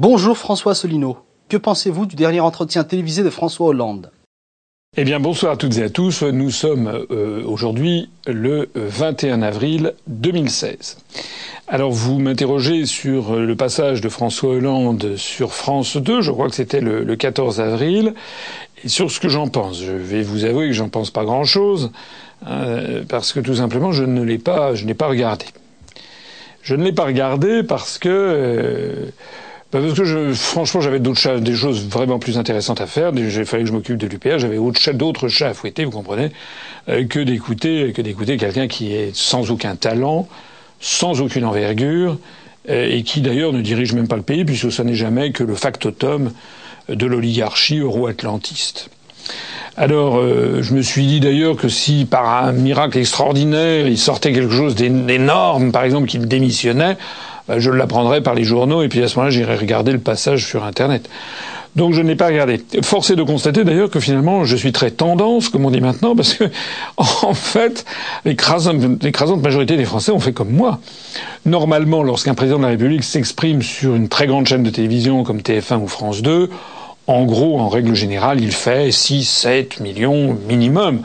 Bonjour François Asselineau. Que pensez-vous du dernier entretien télévisé de François Hollande? Eh bien, bonsoir à toutes et à tous. Nous sommes euh, aujourd'hui le 21 avril 2016. Alors, vous m'interrogez sur le passage de François Hollande sur France 2. Je crois que c'était le, le 14 avril. Et sur ce que j'en pense, je vais vous avouer que j'en pense pas grand-chose, euh, parce que tout simplement, je ne l'ai pas, je n'ai pas regardé. Je ne l'ai pas regardé parce que. Euh, parce que je, franchement, j'avais d'autres des choses vraiment plus intéressantes à faire. Il fallait que je m'occupe de l'UPR. J'avais d'autres chats à fouetter, vous comprenez, euh, que d'écouter, que d'écouter quelqu'un qui est sans aucun talent, sans aucune envergure, euh, et qui d'ailleurs ne dirige même pas le pays, puisque ce n'est jamais que le factotum de l'oligarchie euro-atlantiste. Alors, euh, je me suis dit d'ailleurs que si par un miracle extraordinaire il sortait quelque chose d'énorme, par exemple qu'il démissionnait, je l'apprendrais par les journaux et puis à ce moment-là j'irai regarder le passage sur Internet. Donc je n'ai pas regardé. Forcé de constater d'ailleurs que finalement je suis très tendance, comme on dit maintenant, parce que en fait l'écrasante majorité des Français ont fait comme moi. Normalement, lorsqu'un président de la République s'exprime sur une très grande chaîne de télévision comme TF1 ou France 2, en gros, en règle générale, il fait 6, 7 millions minimum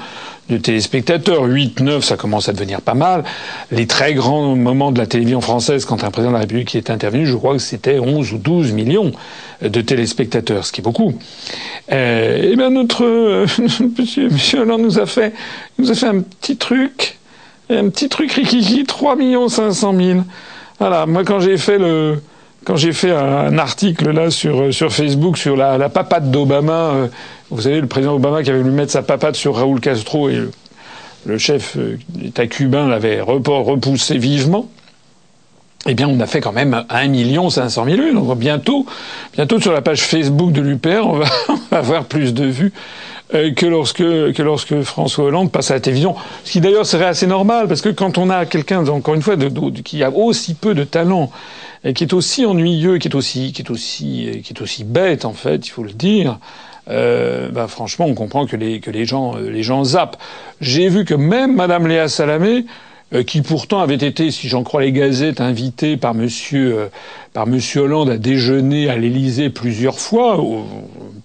de téléspectateurs. 8, 9, ça commence à devenir pas mal. Les très grands moments de la télévision française, quand un président de la République est intervenu, je crois que c'était 11 ou 12 millions de téléspectateurs, ce qui est beaucoup. Euh, et eh bien notre euh, monsieur, monsieur Hollande nous a fait, nous a fait un petit truc, un petit truc rikiki, 3 millions 500 000. Voilà, moi quand j'ai fait le quand j'ai fait un article là sur sur Facebook sur la, la papate d'Obama, euh, vous savez le président Obama qui avait voulu mettre sa papate sur Raúl Castro et le, chef d'État euh, cubain l'avait repoussé vivement. Eh bien, on a fait quand même 1 million 500 000 vues. Donc bientôt, bientôt sur la page Facebook de l'UPR, on va, avoir plus de vues euh, que lorsque que lorsque François Hollande passe à la télévision. Ce qui d'ailleurs serait assez normal parce que quand on a quelqu'un encore une fois qui a aussi peu de talent et qui est aussi ennuyeux, qui est aussi, qui est aussi, qui est aussi bête en fait, il faut le dire. Euh, bah, franchement, on comprend que les que les gens euh, les gens zappent. J'ai vu que même Madame Léa Salamé, euh, qui pourtant avait été, si j'en crois les gazettes, invitée par Monsieur euh, par Monsieur Hollande à déjeuner à l'Élysée plusieurs fois,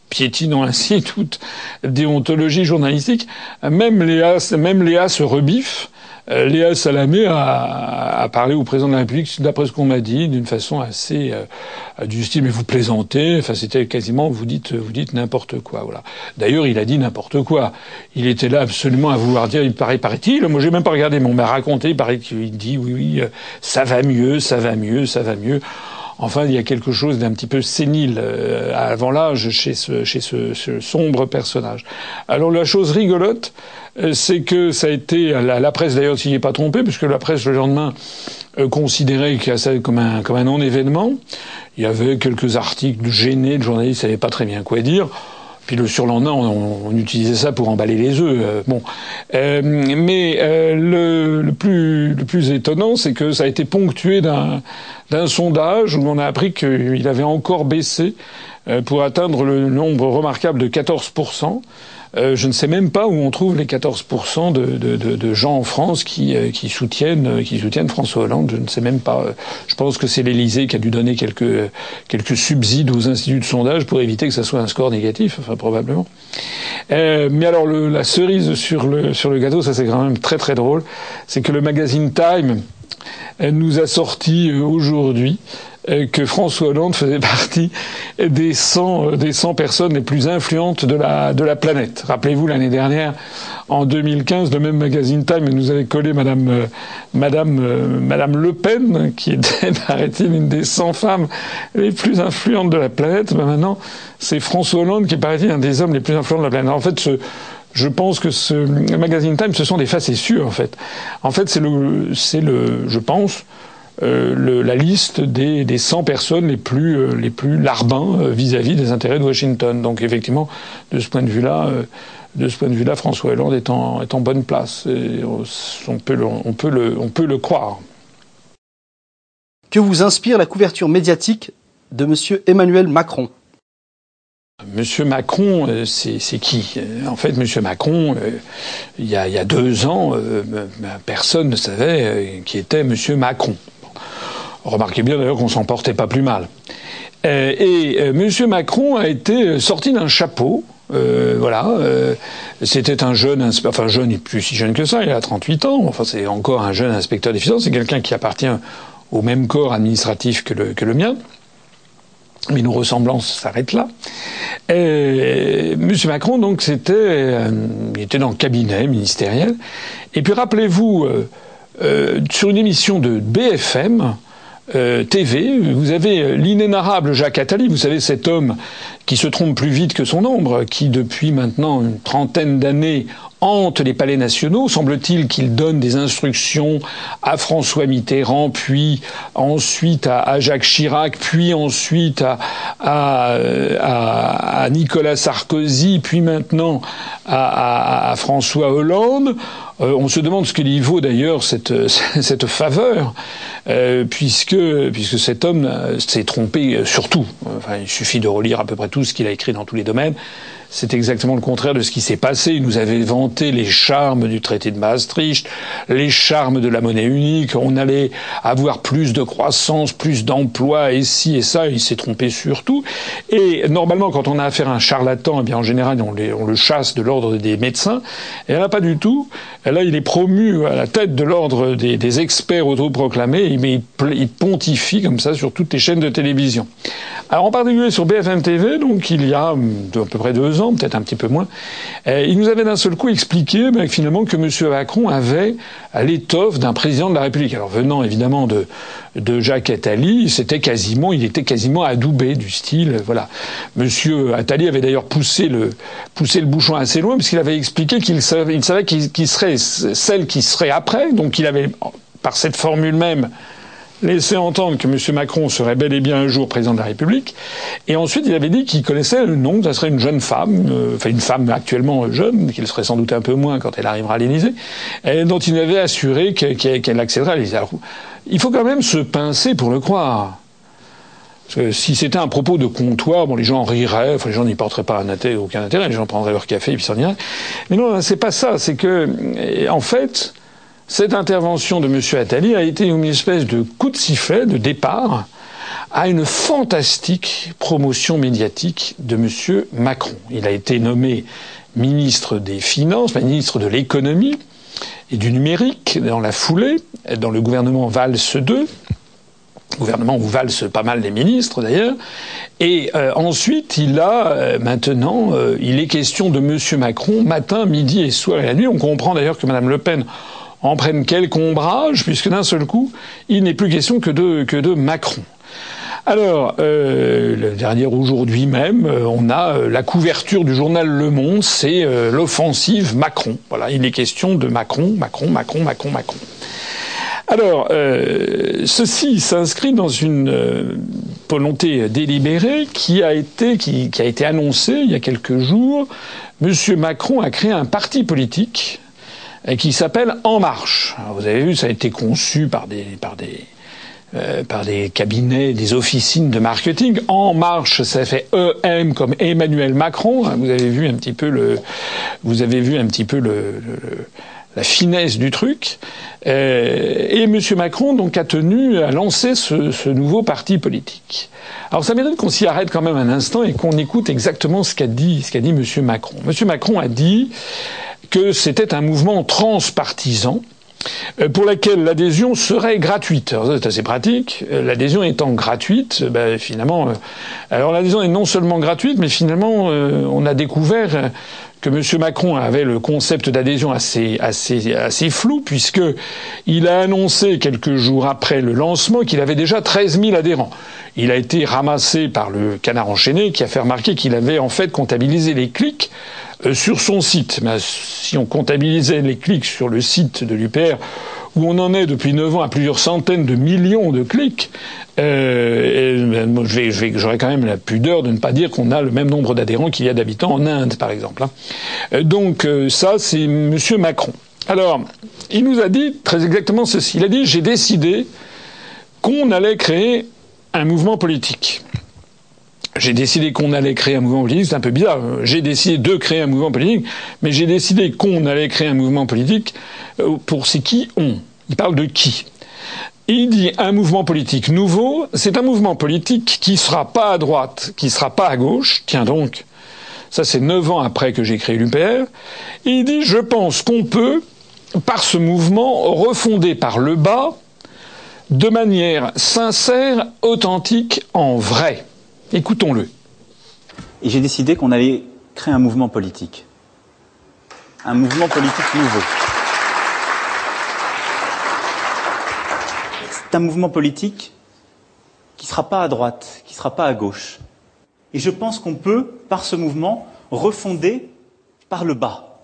piétinant ainsi toute déontologie journalistique. Même Léa même Léa se rebiffe. Euh, Léa Salamé a, a, parlé au président de la République, d'après ce qu'on m'a dit, d'une façon assez euh, du style mais vous plaisantez. Enfin, c'était quasiment vous dites vous dites n'importe quoi. Voilà. D'ailleurs, il a dit n'importe quoi. Il était là absolument à vouloir dire. Il paraît, paraît-il. Moi, j'ai même pas regardé, mais on m'a raconté. Il paraît qu'il dit oui, oui, euh, ça va mieux, ça va mieux, ça va mieux. Enfin, il y a quelque chose d'un petit peu sénile euh, avant l'âge chez ce, sombre personnage. Alors la chose rigolote, euh, c'est que ça a été la, presse d'ailleurs s'y est pas trompée, puisque la presse le lendemain euh, considérait ça comme un comme un non-événement. Il y avait quelques articles gênés de journalistes, savaient pas très bien quoi dire. Puis le surlendemain, on, on, utilisait ça pour emballer les œufs. Euh, bon, euh, mais euh, le, le, plus, le plus étonnant, c'est que ça a été ponctué d'un d'un sondage où on a appris qu'il avait encore baissé pour atteindre le nombre remarquable de 14 euh, je ne sais même pas où on trouve les 14% de, de, de, de, gens en France qui, euh, qui, soutiennent, euh, qui soutiennent François Hollande. Je ne sais même pas. Je pense que c'est l'Élysée qui a dû donner quelques, quelques subsides aux instituts de sondage pour éviter que ça soit un score négatif, enfin probablement. Euh, mais alors le, la cerise sur le, sur le gâteau, ça c'est quand même très très drôle, c'est que le magazine Time nous a sorti aujourd'hui euh, que François Hollande faisait partie des 100, euh, des 100 personnes les plus influentes de la, de la planète. Rappelez-vous, l'année dernière, en 2015, le même magazine Time nous avait collé Madame, euh, Madame, Madame Le Pen, qui était, paraît-il, une des 100 femmes les plus influentes de la planète. Ben maintenant, c'est François Hollande qui paraît-il un des hommes les plus influents de la planète. En fait, ce, je pense que ce magazine Time, ce sont des facétieux, en fait. En fait, c'est le, c'est le, je pense, euh, le, la liste des, des 100 personnes les plus, euh, les plus larbins euh, vis-à-vis des intérêts de Washington. Donc effectivement, de ce point de vue-là, de ce point de vue-là, François Hollande est en, est en bonne place. Et on, peut le, on, peut le, on peut le croire. Que vous inspire la couverture médiatique de M. Emmanuel Macron? Monsieur Macron, c'est qui? En fait, Monsieur Macron, il y, a, il y a deux ans, personne ne savait qui était Monsieur Macron. Remarquez bien d'ailleurs qu'on s'en portait pas plus mal. et M. Macron a été sorti d'un chapeau. voilà, c'était un jeune, enfin jeune, plus si jeune que ça, il a 38 ans. Enfin, c'est encore un jeune inspecteur des finances. C'est quelqu'un qui appartient au même corps administratif que le, que le mien. Mais nos ressemblances s'arrêtent là. Et M. Macron, donc, c'était, euh, il était dans le cabinet ministériel. Et puis, rappelez-vous, euh, euh, sur une émission de BFM, TV, vous avez l'inénarrable Jacques Attali, vous savez cet homme qui se trompe plus vite que son ombre, qui depuis maintenant une trentaine d'années hante les palais nationaux. Semble-t-il qu'il donne des instructions à François Mitterrand, puis ensuite à, Jacques Chirac, puis ensuite à, à, Nicolas Sarkozy, puis maintenant à, François Hollande. Euh, on se demande ce qu'il y vaut d'ailleurs cette, cette faveur, euh, puisque, puisque cet homme euh, s'est trompé sur tout. Il suffit de relire à peu près tout ce qu'il a écrit dans tous les domaines. C'est exactement le contraire de ce qui s'est passé. Il nous avait vanté les charmes du traité de Maastricht, les charmes de la monnaie unique. On allait avoir plus de croissance, plus d'emplois, et ci et ça. Il s'est trompé sur tout. Et normalement, quand on a affaire à un charlatan, eh bien en général, on, le chasse de l'ordre des médecins. Et là, pas du tout. Là, il est promu à la tête de l'ordre des, experts autoproclamés, mais il pontifie comme ça sur toutes les chaînes de télévision. Alors en particulier sur BFM TV, donc il y a hum, à peu près deux peut-être un petit peu moins, euh, il nous avait d'un seul coup expliqué ben, finalement que M. Macron avait l'étoffe d'un président de la République. Alors venant évidemment de, de Jacques Attali, c'était quasiment, il était quasiment adoubé du style, voilà. Monsieur Attali avait d'ailleurs poussé le, poussé le bouchon assez loin puisqu'il avait expliqué qu'il savait, il savait qu'il serait celle qui serait après, donc il avait, par cette formule même, laissé entendre que M. Macron serait bel et bien un jour président de la République. Et ensuite, il avait dit qu'il connaissait le nom, ça serait une jeune femme, euh, enfin une femme actuellement jeune, qu'il serait sans doute un peu moins quand elle arrivera à l'Élysée, dont il avait assuré qu'elle accéderait à l'Élysée. Il faut quand même se pincer pour le croire. Parce que si c'était un propos de comptoir, bon, les gens riraient, enfin, les gens n'y porteraient pas un intérêt, aucun intérêt, les gens prendraient leur café et puis s'en iraient. Mais non, c'est pas ça. C'est que, en fait, cette intervention de M. Attali a été une espèce de coup de sifflet, de départ, à une fantastique promotion médiatique de M. Macron. Il a été nommé ministre des Finances, ministre de l'économie et du numérique dans la foulée, dans le gouvernement Valls II, gouvernement où valsent pas mal les ministres d'ailleurs. Et euh, ensuite, il a euh, maintenant, euh, il est question de M. Macron matin, midi et soir et la nuit. On comprend d'ailleurs que Mme Le Pen en prennent quelque ombrage, puisque d'un seul coup, il n'est plus question que de, que de Macron. Alors, euh, le dernier aujourd'hui même, euh, on a euh, la couverture du journal Le Monde, c'est l'offensive Macron. Voilà, il est question de Macron, Macron, Macron, Macron, Macron. Alors, ceci s'inscrit dans une volonté délibérée qui a été qui, qui, a été annoncée il y a quelques jours. Monsieur Macron a créé un parti politique qui s'appelle En Marche. vous avez vu, ça a été conçu par des, par des, euh, par des cabinets, des officines de marketing. En marche, ça fait EM comme Emmanuel Macron. Vous avez vu un petit peu le, vous avez vu un petit peu le, la finesse du truc. Euh, et M. Macron donc a tenu à lancer ce, ce nouveau parti politique. Alors ça mérite qu'on s'y arrête quand même un instant et qu'on écoute exactement ce qu'a dit, ce qu'a dit M. Macron. M. Macron a dit que c'était un mouvement transpartisan euh, pour lequel l'adhésion serait gratuite. C'est assez pratique. Euh, l'adhésion étant gratuite, ben, finalement, euh, alors l'adhésion est non seulement gratuite, mais finalement, on a découvert que M. Macron avait le concept d'adhésion assez, assez, assez flou, puisque il a annoncé quelques jours après le lancement qu'il avait déjà 13 000 adhérents. Il a été ramassé par le canard enchaîné qui a fait remarquer qu'il avait en fait comptabilisé les clics euh, sur son site. Mais si on comptabilisait les clics sur le site de l'UPR, où on en est depuis 9 ans à plusieurs centaines de millions de clics, euh, ben, j'aurais quand même la pudeur de ne pas dire qu'on a le même nombre d'adhérents qu'il y a d'habitants en Inde, par exemple. Hein. Euh, donc euh, ça, c'est M. Macron. Alors, il nous a dit très exactement ceci. Il a dit, j'ai décidé qu'on allait créer un mouvement politique. J'ai décidé qu'on allait créer un mouvement politique, c'est un peu bizarre. J'ai décidé de créer un mouvement politique, mais j'ai décidé qu'on allait créer un mouvement politique pour c'est qui on. Il parle de qui? Il dit un mouvement politique nouveau, c'est un mouvement politique qui sera pas à droite, qui sera pas à gauche. Tiens donc, ça c'est neuf ans après que j'ai créé l'UPR. Il dit je pense qu'on peut, par ce mouvement, refonder par le bas, de manière sincère, authentique, en vrai. Écoutons-le. Et j'ai décidé qu'on allait créer un mouvement politique. Un mouvement politique nouveau. C'est un mouvement politique qui ne sera pas à droite, qui ne sera pas à gauche. Et je pense qu'on peut, par ce mouvement, refonder par le bas,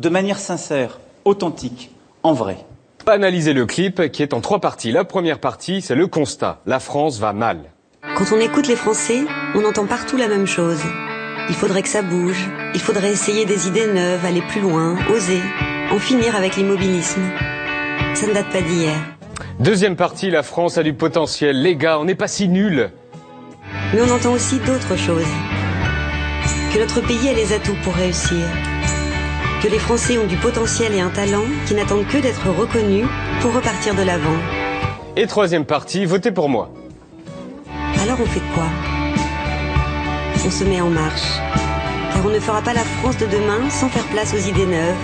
de manière sincère, authentique, en vrai. Analyser le clip qui est en trois parties. La première partie, c'est le constat. La France va mal. Quand on écoute les Français, on entend partout la même chose. Il faudrait que ça bouge, il faudrait essayer des idées neuves, aller plus loin, oser, en finir avec l'immobilisme. Ça ne date pas d'hier. Deuxième partie, la France a du potentiel. Les gars, on n'est pas si nuls. Mais on entend aussi d'autres choses. Que notre pays a les atouts pour réussir. Que les Français ont du potentiel et un talent qui n'attendent que d'être reconnus pour repartir de l'avant. Et troisième partie, votez pour moi. Alors on fait quoi? On se met en marche. Car on ne fera pas la France de demain sans faire place aux idées neuves.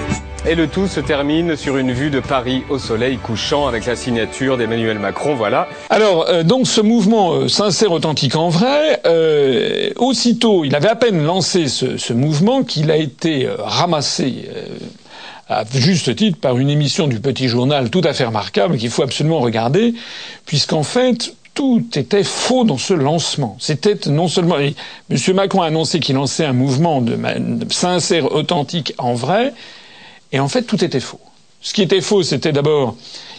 Et le tout se termine sur une vue de Paris au soleil couchant avec la signature d'Emmanuel Macron, voilà. Alors, euh, donc ce mouvement euh, sincère, authentique en vrai, euh, aussitôt, il avait à peine lancé ce, ce mouvement qu'il a été ramassé à juste titre par une émission du Petit Journal tout à fait remarquable qu'il faut absolument regarder, puisqu'en fait, tout était faux dans ce lancement. C'était non seulement M. Macron a annoncé qu'il lançait un mouvement de, sincère, authentique en vrai, et en fait, tout était faux. Ce qui était faux, c'était d'abord,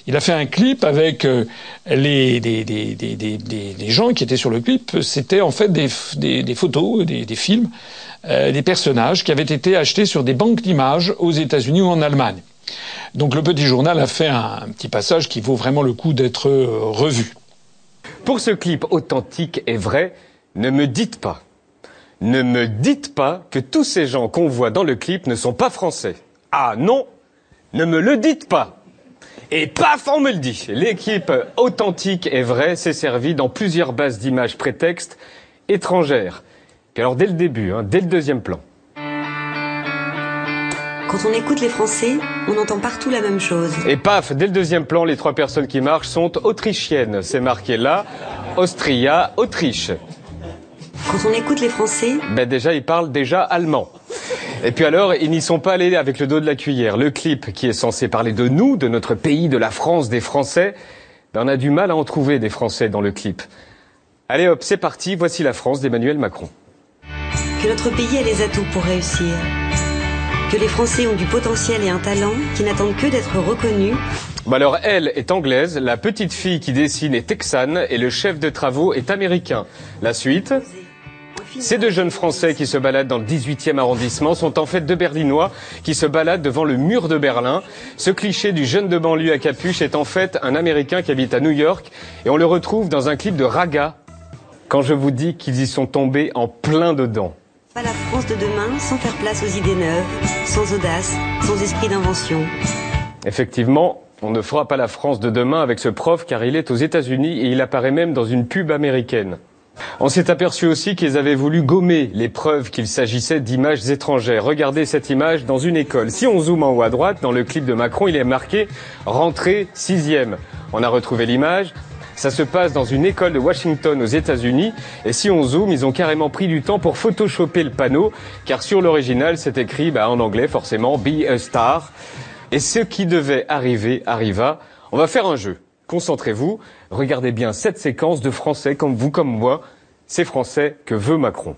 il a fait un clip avec euh, les des, des, des, des, gens qui étaient sur le clip. C'était en fait des, photos, des, films, euh, des personnages qui avaient été achetés sur des banques d'images aux États-Unis ou en Allemagne. Donc le petit journal a fait un, un petit passage qui vaut vraiment le coup d'être euh, revu. Pour ce clip authentique et vrai, ne me dites pas, ne me dites pas que tous ces gens qu'on voit dans le clip ne sont pas français. Ah non, ne me le dites pas. Et paf, on me le dit. L'équipe authentique et vraie s'est servie dans plusieurs bases d'images prétextes étrangères. alors dès le début, hein, dès le deuxième plan. Quand on écoute les Français, on entend partout la même chose. Et paf, dès le deuxième plan, les trois personnes qui marchent sont autrichiennes. C'est marqué là, Austria, Autriche. Quand on écoute les Français Ben déjà, ils parlent déjà allemand. Et puis alors, ils n'y sont pas allés avec le dos de la cuillère. Le clip, qui est censé parler de nous, de notre pays, de la France, des Français, ben on a du mal à en trouver des Français dans le clip. Allez hop, c'est parti, voici la France d'Emmanuel Macron. Que notre pays a les atouts pour réussir. Que les Français ont du potentiel et un talent qui n'attendent que d'être reconnus. Bah alors, elle est anglaise, la petite fille qui dessine est texane et le chef de travaux est américain. La suite? Ces deux jeunes Français qui se baladent dans le 18e arrondissement sont en fait deux Berlinois qui se baladent devant le mur de Berlin. Ce cliché du jeune de banlieue à capuche est en fait un Américain qui habite à New York et on le retrouve dans un clip de Raga quand je vous dis qu'ils y sont tombés en plein dedans. Pas la France de demain sans faire place aux idées neuves, sans audace, sans esprit d'invention. Effectivement, on ne fera pas la France de demain avec ce prof car il est aux États-Unis et il apparaît même dans une pub américaine. On s'est aperçu aussi qu'ils avaient voulu gommer les preuves qu'il s'agissait d'images étrangères. Regardez cette image dans une école. Si on zoome en haut à droite, dans le clip de Macron, il est marqué rentrée sixième. On a retrouvé l'image. Ça se passe dans une école de Washington aux États-Unis. Et si on zoome, ils ont carrément pris du temps pour photoshopper le panneau, car sur l'original, c'est écrit bah, en anglais forcément Be a Star. Et ce qui devait arriver arriva. On va faire un jeu. Concentrez-vous, regardez bien cette séquence de Français comme vous, comme moi, ces Français que veut Macron.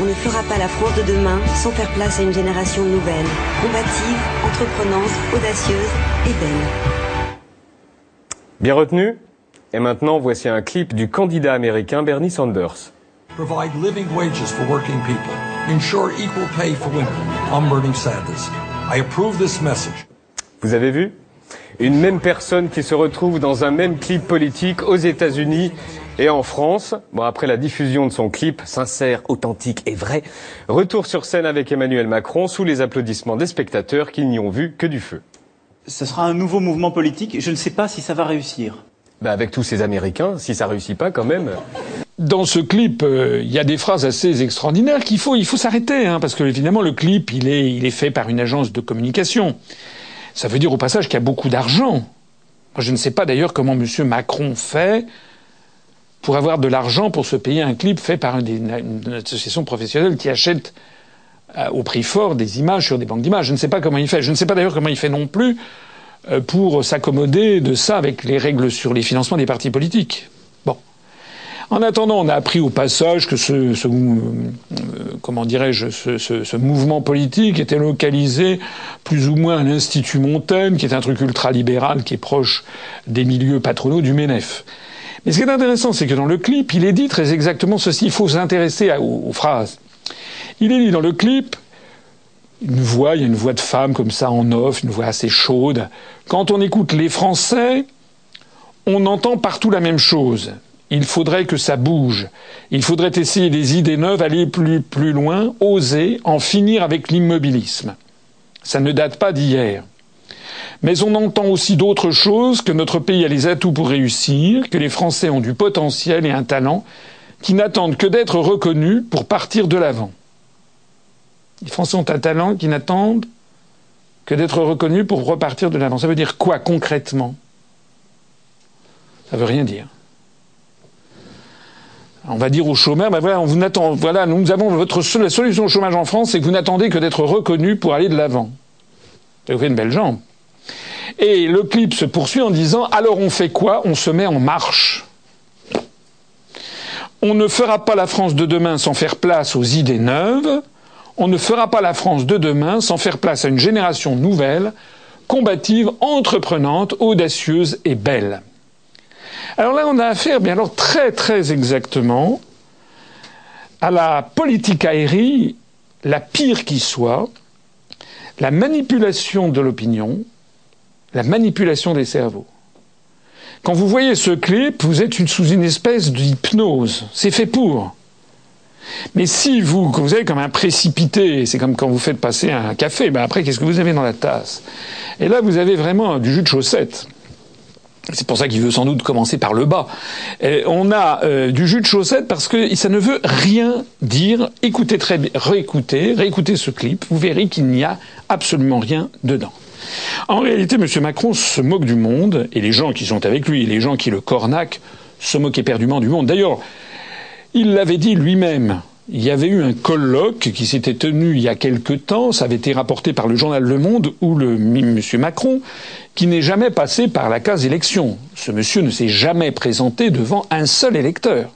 On ne fera pas la France de demain sans faire place à une génération nouvelle, combative, entreprenante, audacieuse et belle. Bien retenu? Et maintenant, voici un clip du candidat américain Bernie Sanders. Provide living wages for working people. Ensure equal pay for women. I'm Bernie Sanders. I approve this message. Vous avez vu? Une même personne qui se retrouve dans un même clip politique aux États-Unis et en France. Bon, après la diffusion de son clip, sincère, authentique et vrai, retour sur scène avec Emmanuel Macron sous les applaudissements des spectateurs qui n'y ont vu que du feu. Ce sera un nouveau mouvement politique. Je ne sais pas si ça va réussir. Bah avec tous ces Américains, si ça réussit pas quand même. Dans ce clip, euh, il y a des phrases assez extraordinaires qu'il faut, il faut s'arrêter, hein, parce que évidemment le clip, il est, il est fait par une agence de communication. Ça veut dire au passage qu'il y a beaucoup d'argent. Je ne sais pas d'ailleurs comment M. Macron fait pour avoir de l'argent pour se payer un clip fait par une, association professionnelle qui achète euh, au prix fort des images sur des banques d'images. Je ne sais pas comment il fait. Je ne sais pas d'ailleurs comment il fait non plus pour s'accommoder de ça avec les règles sur les financements des partis politiques. Bon. En attendant, on a appris au passage que ce, euh, comment dirais-je, ce, mouvement politique était localisé plus ou moins à l'Institut Montaigne, qui est un truc ultra-libéral qui est proche des milieux patronaux du MENEF. Mais ce qui est intéressant, c'est que dans le clip, il est dit très exactement ceci. Il faut s'intéresser aux phrases. Il est dit dans le clip, une voix, il y a une voix de femme comme ça en off, une voix assez chaude. Quand on écoute les Français, on entend partout la même chose. Il faudrait que ça bouge. Il faudrait essayer des idées neuves, aller plus, plus loin, oser, en finir avec l'immobilisme. Ça ne date pas d'hier. Mais on entend aussi d'autres choses, que notre pays a les atouts pour réussir, que les Français ont du potentiel et un talent, qui n'attendent que d'être reconnus pour partir de l'avant. Les Français ont un talent qui n'attendent que d'être reconnus pour repartir de l'avant. Ça veut dire quoi concrètement? Ça veut rien dire. On va dire aux chômeurs, ben voilà, nous avons votre la solution au chômage en France, c'est que vous n'attendez que d'être reconnu pour aller de l'avant. Ça vous fait une belle jambe. Et le clip se poursuit en disant alors on fait quoi? On se met en marche. On ne fera pas la France de demain sans faire place aux idées neuves on ne fera pas la France de demain sans faire place à une génération nouvelle, combative, entreprenante, audacieuse et belle. Alors là, on a affaire, bien alors, très très exactement à la politique aérienne, la pire qui soit, la manipulation de l'opinion, la manipulation des cerveaux. Quand vous voyez ce clip, vous êtes sous une espèce d'hypnose. C'est fait pour. Mais si vous, vous avez comme un précipité, c'est comme quand vous faites passer un café, ben après, qu'est-ce que vous avez dans la tasse? Et là, vous avez vraiment du jus de chaussette. C'est pour ça qu'il veut sans doute commencer par le bas. Et on a euh, du jus de chaussette parce que ça ne veut rien dire. Écoutez très bien, réécoutez, réécoutez ce clip, vous verrez qu'il n'y a absolument rien dedans. En réalité, M. Macron se moque du monde, et les gens qui sont avec lui, et les gens qui le cornaquent, se moquent éperdument du monde. D'ailleurs, il l'avait dit lui-même. Il y avait eu un colloque qui s'était tenu il y a quelque temps, ça avait été rapporté par le journal Le Monde, où le monsieur Macron, qui n'est jamais passé par la case élection. Ce monsieur ne s'est jamais présenté devant un seul électeur.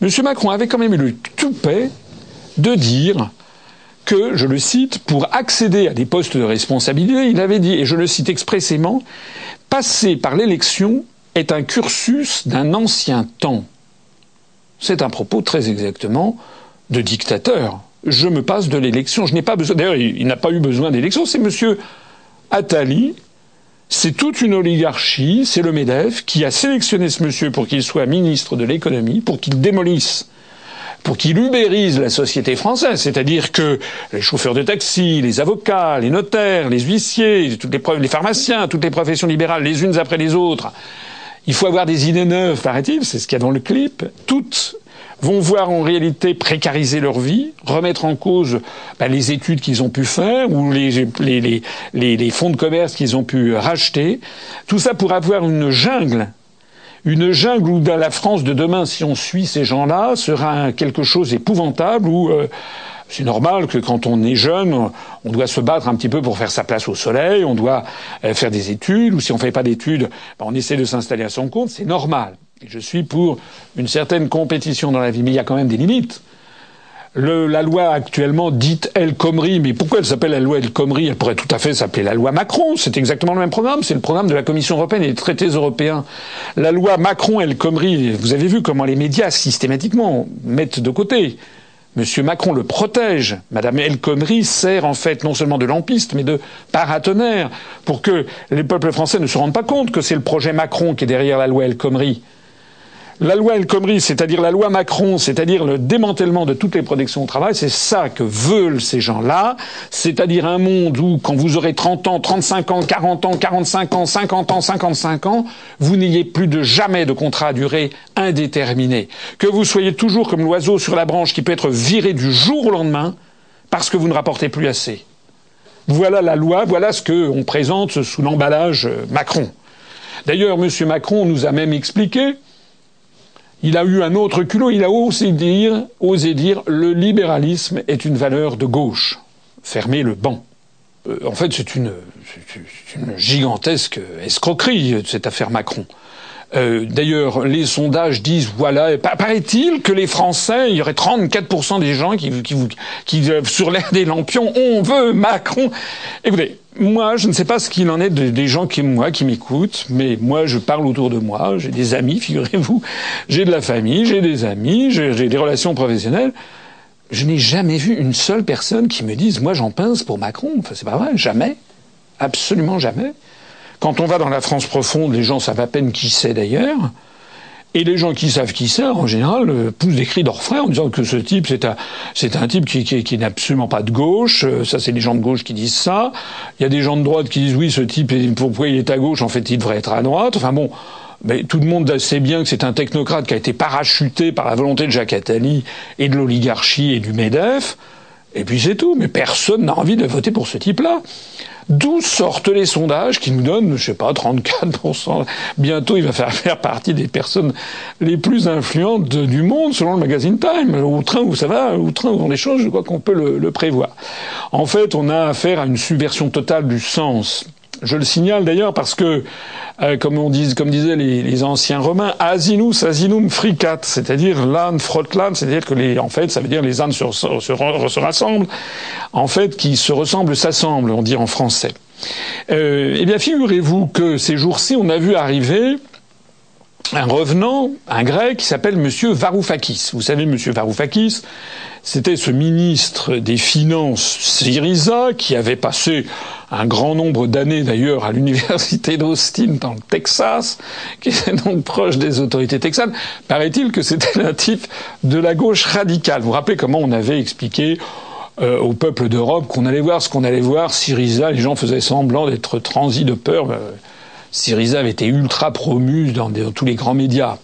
Monsieur Macron avait quand même eu le toupet de dire que, je le cite, pour accéder à des postes de responsabilité, il avait dit, et je le cite expressément, passer par l'élection est un cursus d'un ancien temps. C'est un propos très exactement de dictateur. Je me passe de l'élection. Je n'ai pas besoin. D'ailleurs, il, n'a pas eu besoin d'élection. C'est Monsieur Attali. C'est toute une oligarchie. C'est le Medef qui a sélectionné ce monsieur pour qu'il soit ministre de l'économie, pour qu'il démolisse pour qu'il ubérise la société française, c'est-à-dire que les chauffeurs de taxi, les avocats, les notaires, les huissiers, les pharmaciens, toutes les professions libérales, les unes après les autres, il faut avoir des idées neuves, paraît-il, c'est ce qu'il y a dans le clip. Toutes vont voir en réalité précariser leur vie, remettre en cause bah, les études qu'ils ont pu faire ou les, fonds de commerce qu'ils ont pu racheter. Tout ça pour avoir une jungle. Une jungle où la France de demain, si on suit ces gens-là, sera quelque chose d'épouvantable où euh, c'est normal que quand on est jeune, on doit se battre un petit peu pour faire sa place au soleil, on doit euh, faire des études, ou si on ne fait pas d'études, ben, on essaie de s'installer à son compte, c'est normal. Je suis pour une certaine compétition dans la vie, mais il y a quand même des limites. Le, la loi actuellement dite El Khomri, mais pourquoi elle s'appelle la loi El Khomri? Elle pourrait tout à fait s'appeler la loi Macron. C'est exactement le même programme. C'est le programme de la Commission européenne et des traités européens. La loi Macron El Khomri. Vous avez vu comment les médias systématiquement mettent de côté Monsieur Macron le protège. Madame El Khomri sert en fait non seulement de lampiste, mais de paratonnerre pour que les peuples français ne se rendent pas compte que c'est le projet Macron qui est derrière la loi El Khomri. La loi El Khomri, c'est-à-dire la loi Macron, c'est-à-dire le démantèlement de toutes les protections au travail, c'est ça que veulent ces gens-là, c'est-à-dire un monde où, quand vous aurez 30 ans, 35 ans, 40 ans, 45 ans, 50 ans, 55 ans, vous n'ayez plus de jamais de contrat à durée indéterminée. Que vous soyez toujours comme l'oiseau sur la branche qui peut être viré du jour au lendemain parce que vous ne rapportez plus assez. Voilà la loi, voilà ce qu'on présente sous l'emballage Macron. D'ailleurs, M. Macron nous a même expliqué, il a eu un autre culot, il a osé dire, osé dire, le libéralisme est une valeur de gauche. Fermez le banc. Euh, en fait, c'est une, une, gigantesque escroquerie, cette affaire Macron. Euh, D'ailleurs, les sondages disent, voilà, paraît-il que les Français, il y aurait 34% des gens qui, euh, sur l'air des lampions, on veut Macron. Écoutez, moi, je ne sais pas ce qu'il en est des gens qui, moi, qui m'écoutent, mais moi, je parle autour de moi, j'ai des amis, figurez-vous, j'ai de la famille, j'ai des amis, j'ai des relations professionnelles. Je n'ai jamais vu une seule personne qui me dise, moi, j'en pince pour Macron. Enfin, c'est pas vrai, jamais. Absolument jamais. Quand on va dans la France profonde, les gens savent à peine qui c'est d'ailleurs. Et les gens qui savent qui c'est, en général, euh, poussent des cris d'orfraie en disant que ce type, c'est un, type qui, qui, qui n'est absolument pas de gauche. Euh, ça, c'est les gens de gauche qui disent ça. Il y a des gens de droite qui disent oui, ce type, pourquoi il est à gauche En fait, il devrait être à droite. Enfin bon, mais tout le monde sait bien que c'est un technocrate qui a été parachuté par la volonté de Jacques Attali et de l'oligarchie et du MEDEF. Et puis c'est tout. Mais personne n'a envie de voter pour ce type-là. D'où sortent les sondages qui nous donnent, je sais pas, 34%. Bientôt, il va faire, partie des personnes les plus influentes du monde, selon le magazine Time. Au train où ça va, au train où on échange, je crois qu'on peut le prévoir. En fait, on a affaire à une subversion totale du sens. Je le signale d'ailleurs parce que, euh, comme, on disaient les, anciens romains, asinus asinum fricat, c'est-à-dire l'âne frotte l'âne, c'est-à-dire que les, en fait, ça veut dire les ânes se, rassemblent, en fait, qui se ressemblent s'assemblent, on dit en français. Euh, eh bien, figurez-vous que ces jours-ci, on a vu arriver un revenant, un grec, qui s'appelle Monsieur Varoufakis. Vous savez, Monsieur Varoufakis, c'était ce ministre des Finances Syriza qui avait passé un grand nombre d'années d'ailleurs à l'université d'Austin dans le Texas, qui était donc proche des autorités texanes. Paraît-il que c'était un type de la gauche radicale. Vous vous rappelez comment on avait expliqué euh, au peuple d'Europe qu'on allait voir ce qu'on allait voir. Syriza, les gens faisaient semblant d'être transis de peur. Euh, Syriza avait été ultra promu dans, tous les grands médias.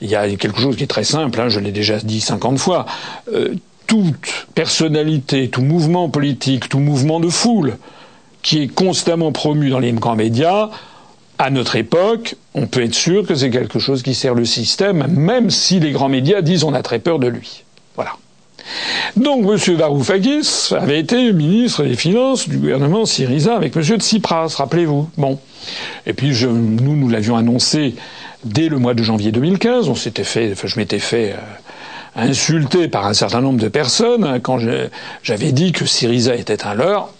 Il y a quelque chose qui est très simple, hein, je l'ai déjà dit 50 fois. Euh, toute personnalité, tout mouvement politique, tout mouvement de foule qui est constamment promu dans les grands médias, à notre époque, on peut être sûr que c'est quelque chose qui sert le système, même si les grands médias disent on a très peur de lui. Voilà. Donc M. Varoufakis avait été ministre des Finances du gouvernement Syriza avec M. Tsipras, rappelez-vous. Bon. Et puis nous, nous l'avions annoncé dès le mois de janvier 2015. On s'était fait, je m'étais fait euh, insulté par un certain nombre de personnes quand j'avais dit que Syriza était un leurre.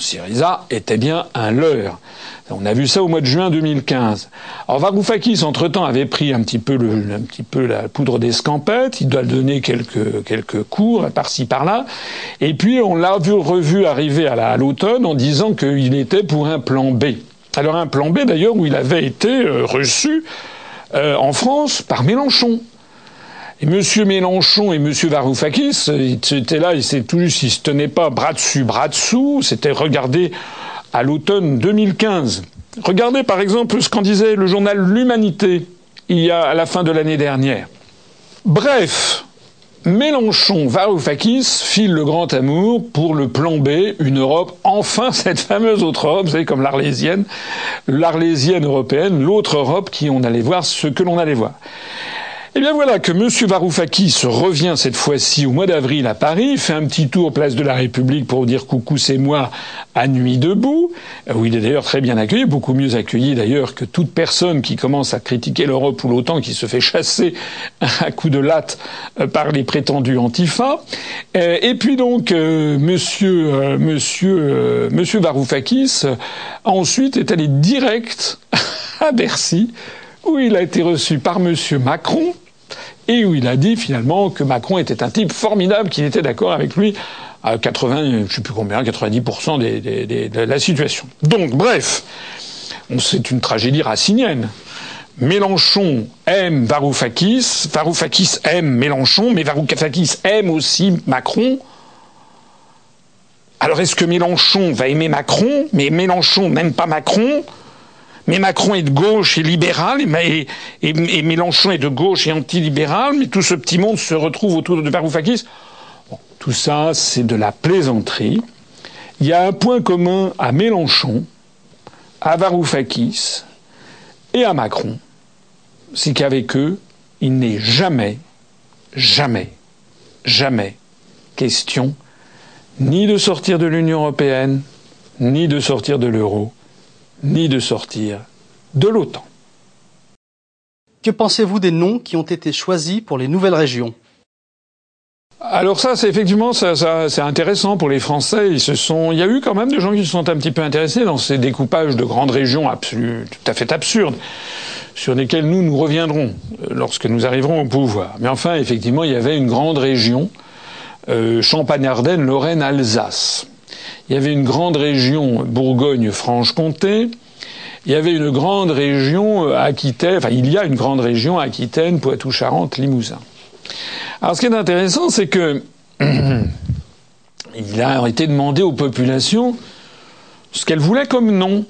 Syriza était bien un leurre. On a vu ça au mois de juin 2015. Alors Varoufakis, entre-temps, avait pris un petit peu, le, un petit peu la poudre d'escampette. Il doit donner quelques, quelques cours par-ci par-là. Et puis on l'a vu revu arriver à l'automne en disant qu'il était pour un plan B. Alors un plan B d'ailleurs où il avait été euh, reçu euh, en France par Mélenchon. Et M. Mélenchon et M. Varoufakis, ils étaient là, ils s'étaient tous, ils se tenaient pas bras dessus, bras dessous, c'était regardé à l'automne 2015. Regardez par exemple ce qu'en disait le journal L'Humanité il y a à la fin de l'année dernière. Bref, Mélenchon, Varoufakis file le grand amour pour le plan B, une Europe, enfin cette fameuse autre Europe, vous savez, comme l'Arlésienne, l'Arlésienne européenne, l'autre Europe qui on allait voir ce que l'on allait voir. Eh bien voilà que M. Varoufakis revient cette fois-ci au mois d'avril à Paris, fait un petit tour place de la République pour dire coucou c'est moi à Nuit debout, où il est d'ailleurs très bien accueilli, beaucoup mieux accueilli d'ailleurs que toute personne qui commence à critiquer l'Europe ou l'OTAN qui se fait chasser à coups de latte euh, par les prétendus antifa. Euh, et puis donc euh, monsieur monsieur monsieur Varoufakis ensuite est allé direct à Bercy où il a été reçu par M. Macron et où il a dit finalement que Macron était un type formidable, qu'il était d'accord avec lui à 80, je sais plus combien, 90% des, des, de la situation. Donc, bref, c'est une tragédie racinienne. Mélenchon aime Varoufakis, Varoufakis aime Mélenchon, mais Varoufakis aime aussi Macron. Alors est-ce que Mélenchon va aimer Macron, mais Mélenchon n'aime pas Macron? Mais Macron est de gauche et libéral, et, Mélenchon est de gauche et anti-libéral, mais tout ce petit monde se retrouve autour de Varoufakis. tout ça, c'est de la plaisanterie. Il y a un point commun à Mélenchon, à Varoufakis et à Macron, c'est qu'avec eux, il n'est jamais, jamais, jamais question ni de sortir de l'Union européenne, ni de sortir de l'euro, ni de sortir de l'OTAN. Que pensez-vous des noms qui ont été choisis pour les nouvelles régions? Alors ça, c'est effectivement ça, c'est intéressant pour les Français. Ils se sont, il y a eu quand même des gens qui se sont un petit peu intéressés dans ces découpages de grandes régions absolues, tout à fait absurdes, sur lesquelles nous nous reviendrons euh, lorsque nous arriverons au pouvoir. Mais enfin, effectivement, il y avait une grande région, euh, Champagne-Ardenne, Lorraine, Alsace. Il y avait une grande région Bourgogne-Franche-Comté. Il y avait une grande région euh, Aquitaine, enfin il y a une grande région Aquitaine, Poitou-Charentes, Limousin. Alors ce qui est intéressant, c'est que il a été demandé aux populations ce qu'elles voulaient comme nom.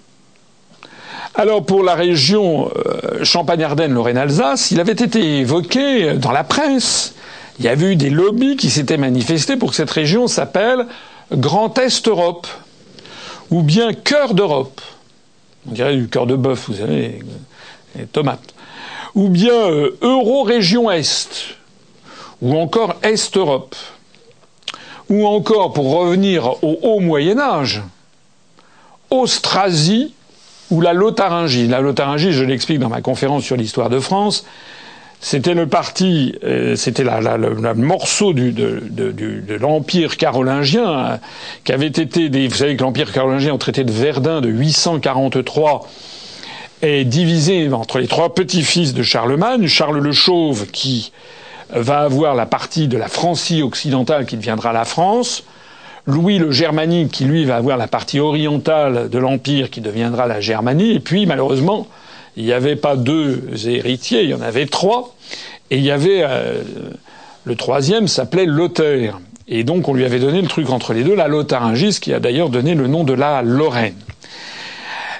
Alors pour la région euh, Champagne-Ardenne, Lorraine-Alsace, il avait été évoqué dans la presse. Il y avait eu des lobbies qui s'étaient manifestés pour que cette région s'appelle Grand Est Europe ou bien Cœur d'Europe. On dirait du cœur de bœuf, vous savez, les tomates. Ou bien euh, Euro-Région Est ou encore Est-Europe, ou encore, pour revenir au haut Moyen Âge, Austrasie ou la Lotharingie. La Lotharingie, je l'explique dans ma conférence sur l'histoire de France, c'était le parti, euh, c'était la, le morceau du, de, de, l'empire carolingien euh, qui avait été, des, vous savez que l'empire carolingien au traité de Verdun de 843 est divisé entre les trois petits-fils de Charlemagne, Charles le Chauve qui va avoir la partie de la Francie occidentale qui deviendra la France, Louis le Germanique qui lui va avoir la partie orientale de l'Empire qui deviendra la Germanie, et puis malheureusement, il n'y avait pas deux héritiers, il y en avait trois, et il y avait euh, le troisième s'appelait Lothaire. Et donc on lui avait donné le truc entre les deux, la Lotharingie, ce qui a d'ailleurs donné le nom de la Lorraine.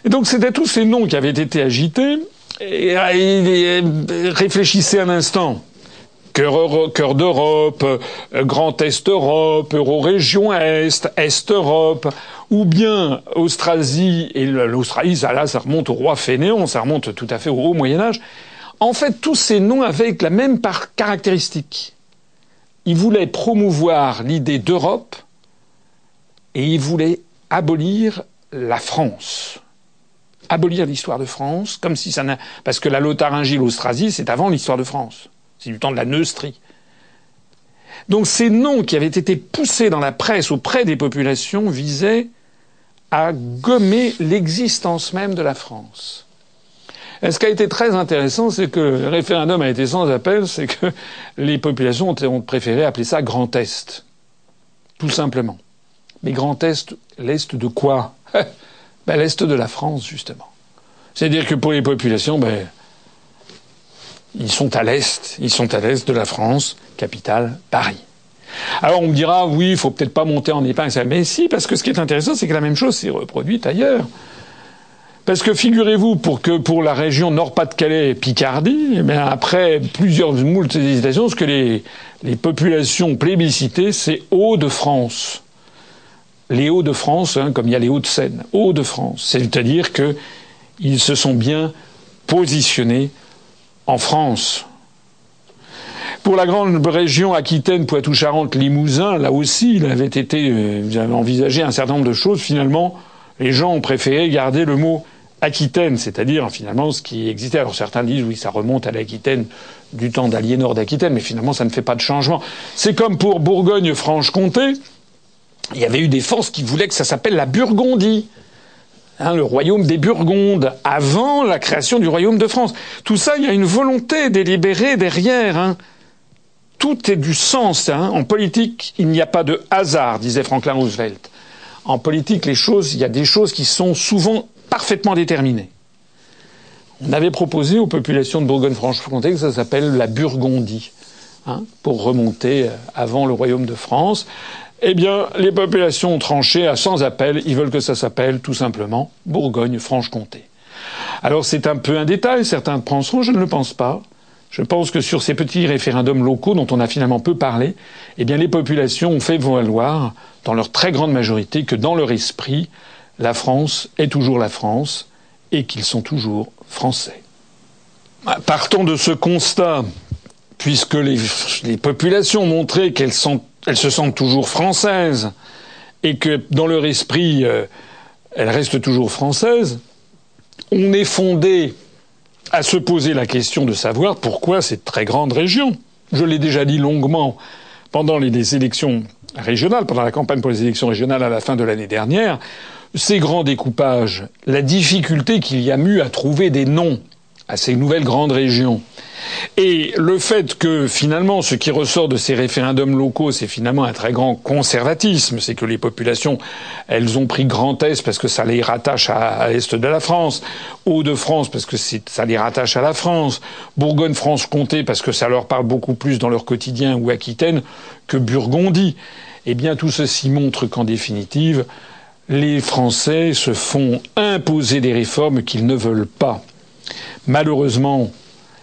Et donc c'était tous ces noms qui avaient été agités. Et, et réfléchissez un instant. Cœur, d'Europe, euh, Grand Est Europe, Euro-Région Est, Est Europe, ou bien Austrasie, et l'Australie, ça remonte au roi Fénéon, ça remonte tout à fait au haut Moyen-Âge. En fait, tous ces noms avaient la même caractéristique. Ils voulaient promouvoir l'idée d'Europe et ils voulaient abolir la France. Abolir l'histoire de France, comme si ça n'a... Parce que la Lotharingie, l'Austrasie, c'est avant l'histoire de France. C'est du temps de la neustrie. Donc ces noms qui avaient été poussés dans la presse auprès des populations visaient à gommer l'existence même de la France. Et ce qui a été très intéressant, c'est que le référendum a été sans appel, c'est que les populations ont préféré appeler ça Grand Est. Tout simplement. Mais Grand Est, l'Est de quoi? Ben, L'Est de la France, justement. C'est-à-dire que pour les populations, ben, ils sont à l'est, ils sont à l'est de la France, capitale Paris. Alors on me dira oui, il faut peut-être pas monter en épingle, mais si, parce que ce qui est intéressant, c'est que la même chose s'est reproduite ailleurs. Parce que figurez-vous, pour que pour la région Nord-Pas-de-Calais et Picardie, eh après plusieurs moultes hésitations, ce que les, populations plébiscitées, c'est Hauts-de-France. Les Hauts-de-France, hein, comme il y a les Hauts-de-Seine, Hauts-de-France. C'est-à-dire qu'ils se sont bien positionnés en France. Pour la grande région Aquitaine, Poitou-Charentes, Limousin, là aussi, il avait été euh, envisagé un certain nombre de choses. Finalement, les gens ont préféré garder le mot Aquitaine, c'est-à-dire finalement ce qui existait. Alors certains disent oui, ça remonte à l'Aquitaine du temps d'Aliénor d'Aquitaine, mais finalement ça ne fait pas de changement. C'est comme pour Bourgogne-Franche-Comté, il y avait eu des forces qui voulaient que ça s'appelle la Burgondie. Hein, le royaume des Burgondes, avant la création du royaume de France. Tout ça, il y a une volonté délibérée derrière. Hein. Tout est du sens. Hein. En politique, il n'y a pas de hasard, disait Franklin Roosevelt. En politique, les choses, il y a des choses qui sont souvent parfaitement déterminées. On avait proposé aux populations de Bourgogne-Franche-Comté que ça s'appelle la Burgondie, pour remonter avant le royaume de France. Eh bien, les populations ont tranché à sans appel. Ils veulent que ça s'appelle tout simplement Bourgogne-Franche-Comté. Alors c'est un peu un détail, certains penseront, je ne le pense pas. Je pense que sur ces petits référendums locaux dont on a finalement peu parlé, eh bien les populations ont fait valoir, dans leur très grande majorité, que dans leur esprit, la France est toujours la France et qu'ils sont toujours français. Partons de ce constat, puisque les, populations ont montré qu'elles se sentent toujours françaises et que dans leur esprit, euh, elles restent toujours françaises, on est fondé à se poser la question de savoir pourquoi cette très grande région. Je l'ai déjà dit longuement pendant les élections régionales, pendant la campagne pour les élections régionales à la fin de l'année dernière, ces grands découpages, la difficulté qu'il y a eu à trouver des noms à ces nouvelles grandes régions, et le fait que finalement ce qui ressort de ces référendums locaux, c'est finalement un très grand conservatisme, c'est que les populations, elles ont pris Grand Est parce que ça les rattache à, l'Est de la France, Hauts-de-France parce que ça les rattache à la France, Bourgogne-Franche-Comté parce que ça leur parle beaucoup plus dans leur quotidien ou Aquitaine que Burgondie. Eh bien tout ceci montre qu'en définitive, les Français se font imposer des réformes qu'ils ne veulent pas. Malheureusement,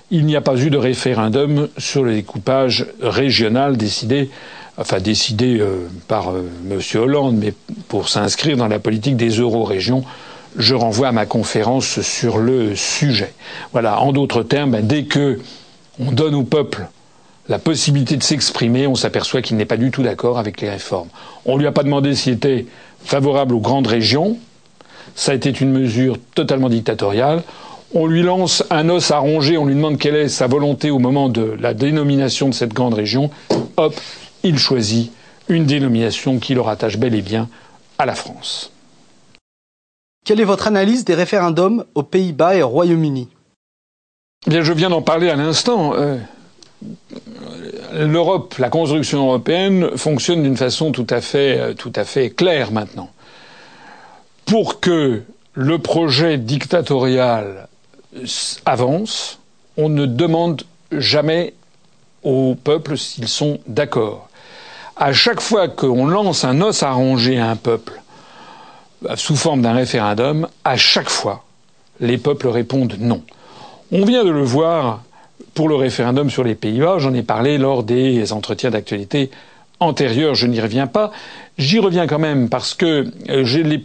il n'y a pas eu de référendum sur le découpage régional décidé, enfin décidé euh, par euh, M. Hollande, mais pour s'inscrire dans la politique des euro-régions, je renvoie à ma conférence sur le sujet. Voilà, en d'autres termes, ben, dès que on donne au peuple la possibilité de s'exprimer, on s'aperçoit qu'il n'est pas du tout d'accord avec les réformes. On ne lui a pas demandé s'il était favorable aux grandes régions. Ça a été une mesure totalement dictatoriale on lui lance un os à ronger, on lui demande quelle est sa volonté au moment de la dénomination de cette grande région, hop, il choisit une dénomination qui le rattache bel et bien à la France. Quelle est votre analyse des référendums aux Pays-Bas et au Royaume-Uni? Bien, je viens d'en parler à l'instant. Euh, L'Europe, la construction européenne fonctionne d'une façon tout à fait, euh, tout à fait claire maintenant. Pour que le projet dictatorial avance, on ne demande jamais au peuple s'ils sont d'accord. À chaque fois qu'on lance un os à ronger à un peuple euh, sous forme d'un référendum, à chaque fois, les peuples répondent non. On vient de le voir pour le référendum sur les Pays-Bas, j'en ai parlé lors des entretiens d'actualité antérieurs, je n'y reviens pas. J'y reviens quand même parce que euh, j'ai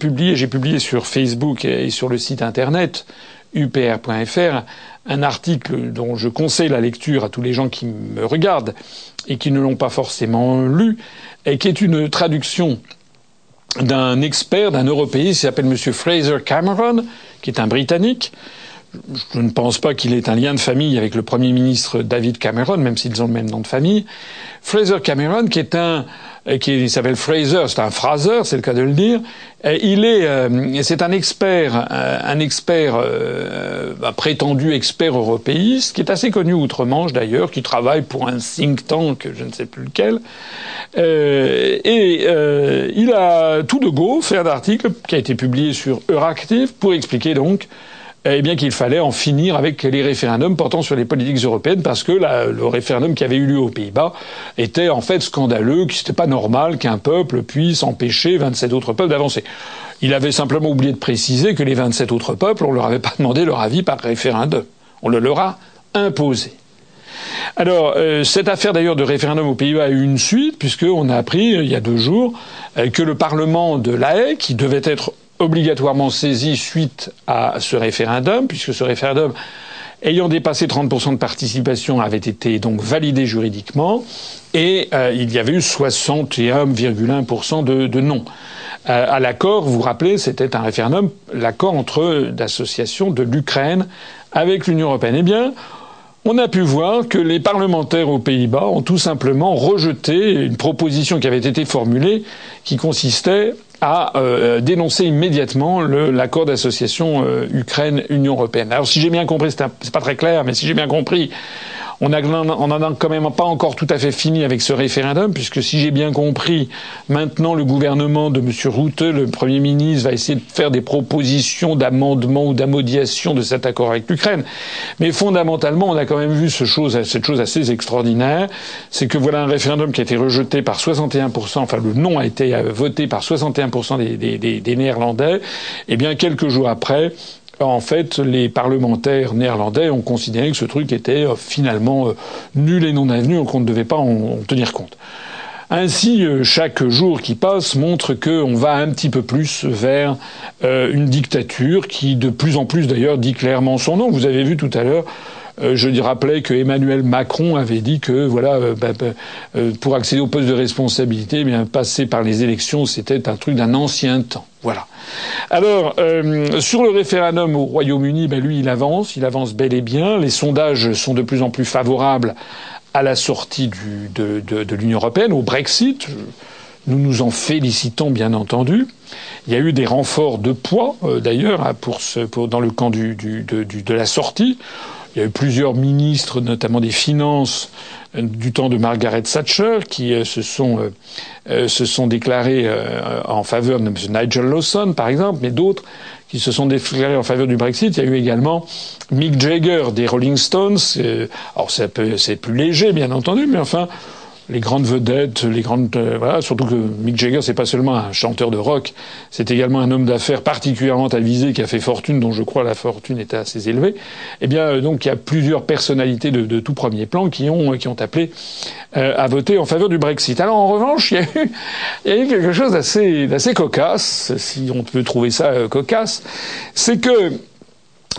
publié sur Facebook et sur le site internet upr.fr un article dont je conseille la lecture à tous les gens qui me regardent et qui ne l'ont pas forcément lu, et qui est une traduction d'un expert, d'un européiste qui s'appelle M. Fraser Cameron, qui est un Britannique. Je ne pense pas qu'il ait un lien de famille avec le Premier ministre David Cameron, même s'ils ont le même nom de famille. Fraser Cameron, qui est un qui s'appelle Fraser, c'est un phraseur, c'est le cas de le dire. Il est, euh, c'est un expert, euh, un expert, euh, un prétendu expert européiste, qui est assez connu outre-Manche d'ailleurs, qui travaille pour un think tank, je ne sais plus lequel. et il a tout de go fait un article qui a été publié sur Euractiv pour expliquer donc eh bien qu'il fallait en finir avec les référendums portant sur les politiques européennes parce que le référendum qui avait eu lieu aux Pays-Bas était en fait scandaleux, que c'était pas normal qu'un peuple puisse empêcher 27 autres peuples d'avancer. Il avait simplement oublié de préciser que les 27 autres peuples, on leur avait pas demandé leur avis par référendum. On le leur a imposé. Alors, euh, cette affaire d'ailleurs de référendum aux Pays-Bas a eu une suite, puisqu'on a appris, euh, il y a deux jours, euh, que le Parlement de La Haye, qui devait être obligatoirement saisi suite à ce référendum, puisque ce référendum ayant dépassé 30% de participation avait été donc validé juridiquement, et euh, il y avait eu 61,1% de, non. Euh, à l'accord, vous vous rappelez, c'était un référendum, l'accord entre l'association de l'Ukraine avec l'Union européenne. Eh bien, on a pu voir que les parlementaires aux Pays-Bas ont tout simplement rejeté une proposition qui avait été formulée qui consistait à euh, dénoncer immédiatement l'accord d'association euh, Ukraine-Union européenne. Alors si j'ai bien compris, c'est pas très clair, mais si j'ai bien compris, On n'en a quand même pas encore tout à fait fini avec ce référendum, puisque si j'ai bien compris, maintenant le gouvernement de M. Rutte, le Premier ministre, va essayer de faire des propositions d'amendement ou d'amodiation de cet accord avec l'Ukraine. Mais fondamentalement, on a quand même vu cette chose assez extraordinaire, c'est que voilà un référendum qui a été rejeté par 61%, enfin le non a été euh, voté par 61% des, des, des, des Néerlandais, et bien quelques jours après, en fait, les parlementaires néerlandais ont considéré que ce truc était euh, finalement euh, nul et non avenu, qu'on ne devait pas en tenir compte. Ainsi, euh, chaque jour qui passe montre qu'on va un petit peu plus vers une dictature qui, de plus en plus d'ailleurs, dit clairement son nom. Vous avez vu tout à l'heure je rappelais que Emmanuel Macron avait dit que voilà, bah, bah, pour accéder au poste de responsabilité, eh bien passer par les élections, c'était un truc d'un ancien temps. Voilà. Alors, euh, sur le référendum au Royaume-Uni, ben lui, il avance, il avance bel et bien. Les sondages sont de plus en plus favorables à la sortie de, l'Union européenne, au Brexit. Nous nous en félicitons, bien entendu. Il y a eu des renforts de poids, euh, d'ailleurs, hein, pour dans le camp de la sortie. Il y a eu plusieurs ministres, notamment des Finances, euh, du temps de Margaret Thatcher, qui euh, se sont euh, se sont déclarés en faveur de M. Nigel Lawson, par exemple, mais d'autres qui se sont déclarés en faveur du Brexit. Il y a eu également Mick Jagger des Rolling Stones. alors c'est plus léger, bien entendu, mais enfin les grandes vedettes, les grandes euh, voilà, surtout que Mick Jagger c'est pas seulement un chanteur de rock, c'est également un homme d'affaires particulièrement avisé qui a fait fortune, dont je crois la fortune était assez élevée. Eh bien, euh, donc il y a plusieurs personnalités de, tout premier plan qui ont qui ont appelé euh, à voter en faveur du Brexit. Alors en revanche, il y a eu il y a eu quelque chose d'assez d'assez cocasse, si on peut trouver ça cocasse, c'est que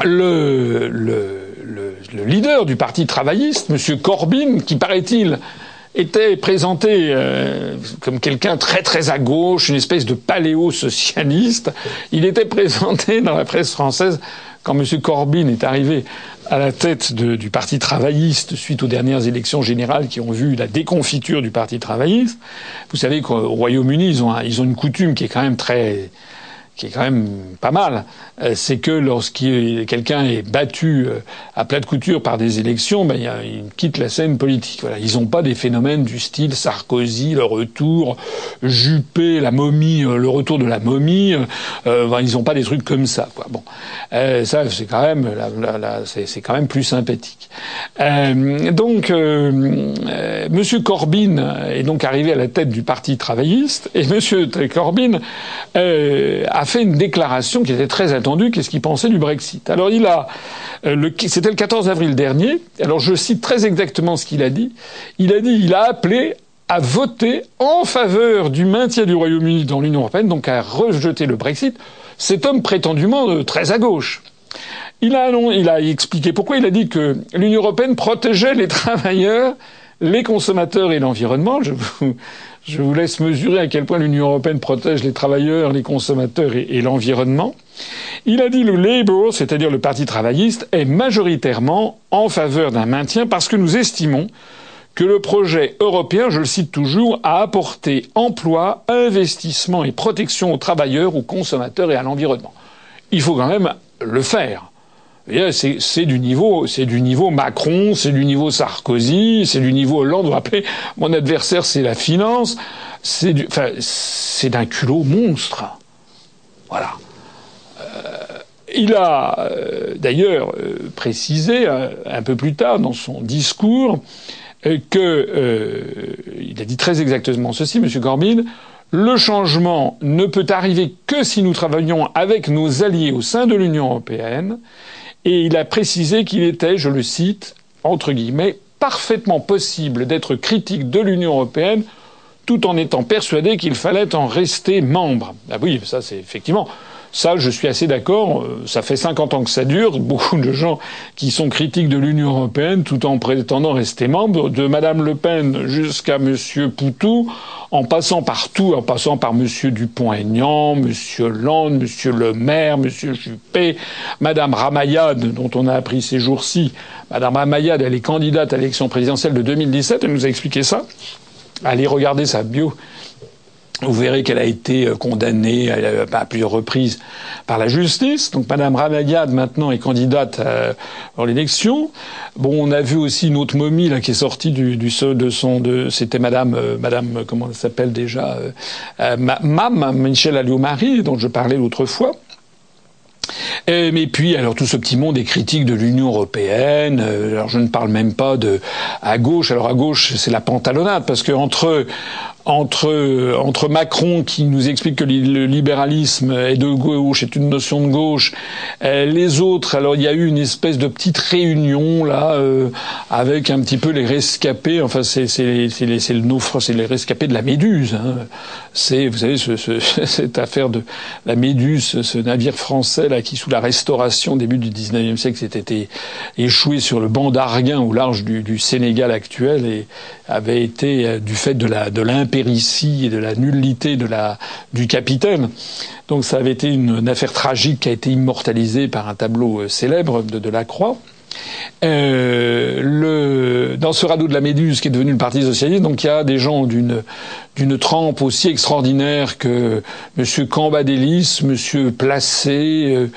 le, le, le, le, leader du parti travailliste, M. Corbyn, qui paraît-il était présenté euh, comme quelqu'un très très à gauche, une espèce de paléo-socialiste. Il était présenté dans la presse française quand M. Corbyn est arrivé à la tête du Parti travailliste suite aux dernières élections générales qui ont vu la déconfiture du Parti travailliste. Vous savez qu'au Royaume-Uni, ils ont, ils ont une coutume qui est quand même très qui est quand même pas mal, euh, c'est que lorsqu'il quelqu'un est battu euh, à plat de couture par des élections, ben, il, quitte la scène politique. Voilà. Ils n'ont pas des phénomènes du style Sarkozy, le retour, Juppé, la momie, euh, le retour de la momie. Euh, ils n'ont pas des trucs comme ça. Quoi. Bon, euh, ça c'est quand même, c'est quand même plus sympathique. donc, Monsieur Corbyn est donc arrivé à la tête du Parti travailliste et Monsieur Corbyn a a fait une déclaration qui était très attendue, qu'est-ce qu'il pensait du Brexit? Alors il a, euh, c'était le 14 avril dernier, alors je cite très exactement ce qu'il a dit, il a dit, il a appelé à voter en faveur du maintien du Royaume-Uni dans l'Union européenne, donc à rejeter le Brexit, cet homme prétendument euh, très à gauche. Il a, il a expliqué pourquoi il a dit que l'Union européenne protégeait les travailleurs, les consommateurs et l'environnement. Je vous, je vous laisse mesurer à quel point l'Union européenne protège les travailleurs, les consommateurs et, l'environnement. Il a dit le Labour, c'est-à-dire le Parti travailliste, est majoritairement en faveur d'un maintien parce que nous estimons que le projet européen, je le cite toujours, a apporté emploi, investissement et protection aux travailleurs, aux consommateurs et à l'environnement. Il faut quand même le faire. C'est du niveau, c'est du niveau Macron, c'est du niveau Sarkozy, c'est du niveau Hollande. Rappelez, mon adversaire, c'est la finance. C'est du, enfin, c'est d'un culot monstre. Voilà. Euh, il a euh, d'ailleurs euh, précisé euh, un peu plus tard dans son discours que il a dit très exactement ceci, M. Corbyn. Le changement ne peut arriver que si nous travaillons avec nos alliés au sein de l'Union européenne et il a précisé qu'il était, je le cite, entre guillemets, parfaitement possible d'être critique de l'Union européenne tout en étant persuadé qu'il fallait en rester membre. Ah oui, ça c'est effectivement ça, je suis assez d'accord. Euh, ça fait 50 ans que ça dure. Beaucoup de gens qui sont critiques de l'Union européenne tout en prétendant rester membres, de Madame Le Pen jusqu'à Monsieur Poutou, en passant par tout, en passant par Monsieur Dupont-Aignan, Monsieur Land, Monsieur Le Maire, Monsieur Juppé, Madame Ramayad, dont on a appris ces jours-ci. Madame Ramayad, elle est candidate à l'élection présidentielle de 2017. Elle nous a expliqué ça. Allez regarder sa bio Vous verrez qu'elle a été euh, condamnée à plusieurs reprises par la justice. Donc Madame Ramayad maintenant est candidate pour l'élection. Bon, on a vu aussi une autre momie là qui est sortie du, du de son de c'était Madame Madame comment elle s'appelle déjà euh, Mam Michel Alliot-Marie dont je parlais l'autre fois. Et, mais puis, alors tout ce petit monde est critique de l'Union européenne. Alors je ne parle même pas de à gauche. Alors à gauche, c'est la pantalonnade parce que entre entre entre Macron qui nous explique que le libéralisme est de gauche, est une notion de gauche, euh, les autres. Alors il y a eu une espèce de petite réunion là euh, avec un petit peu les rescapés. Enfin c'est c'est c'est le c'est les rescapés de la Méduse. Hein. C'est vous savez ce, ce, cette affaire de la Méduse, ce navire français là qui sous la Restauration début du 19e siècle s'était échoué sur le banc d'Arguin au large du, du Sénégal actuel et avait été euh, du fait de la de et de la nullité de la du capitaine. Donc ça avait été une, affaire tragique qui a été immortalisée par un tableau euh, célèbre de, de la Croix. Euh, le, dans ce radeau de la Méduse qui est devenu le Parti socialiste, donc il y a des gens d'une d'une trempe aussi extraordinaire que Monsieur Cambadélis, Monsieur Placé, euh,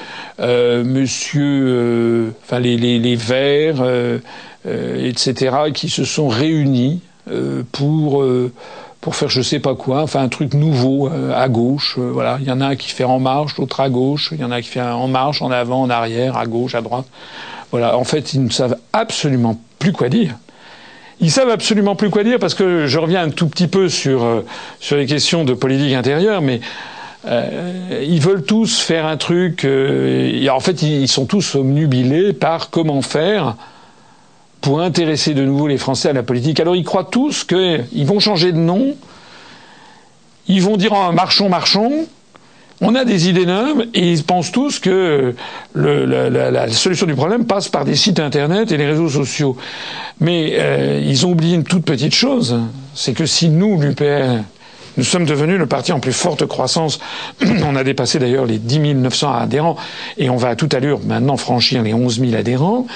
euh, Monsieur, enfin les, les, les Verts, euh, etc., qui se sont réunis euh, pour euh, pour faire je sais pas quoi, enfin un truc nouveau à gauche. voilà, il y en a un qui fait en marche, l'autre à gauche. Il y en a un qui fait en marche, en avant, en arrière, à gauche, à droite. Voilà, en fait, ils ne savent absolument plus quoi dire. Ils savent absolument plus quoi dire parce que je reviens un tout petit peu sur sur les questions de politique intérieure, mais euh, ils veulent tous faire un truc. Euh, en fait, ils sont tous omnubilés par comment faire pour intéresser de nouveau les Français à la politique. Alors ils croient tous qu'ils vont changer de nom, ils vont dire oh, marchons, marchons. On a des idées neuves et ils pensent tous que la, solution du problème passe par des sites internet et les réseaux sociaux. Mais euh, ils ont oublié une toute petite chose, c'est que si nous, l'UPR, nous sommes devenus le parti en plus forte croissance. on a dépassé d'ailleurs les 10 900 adhérents et on va à toute allure maintenant franchir les 11 000 adhérents.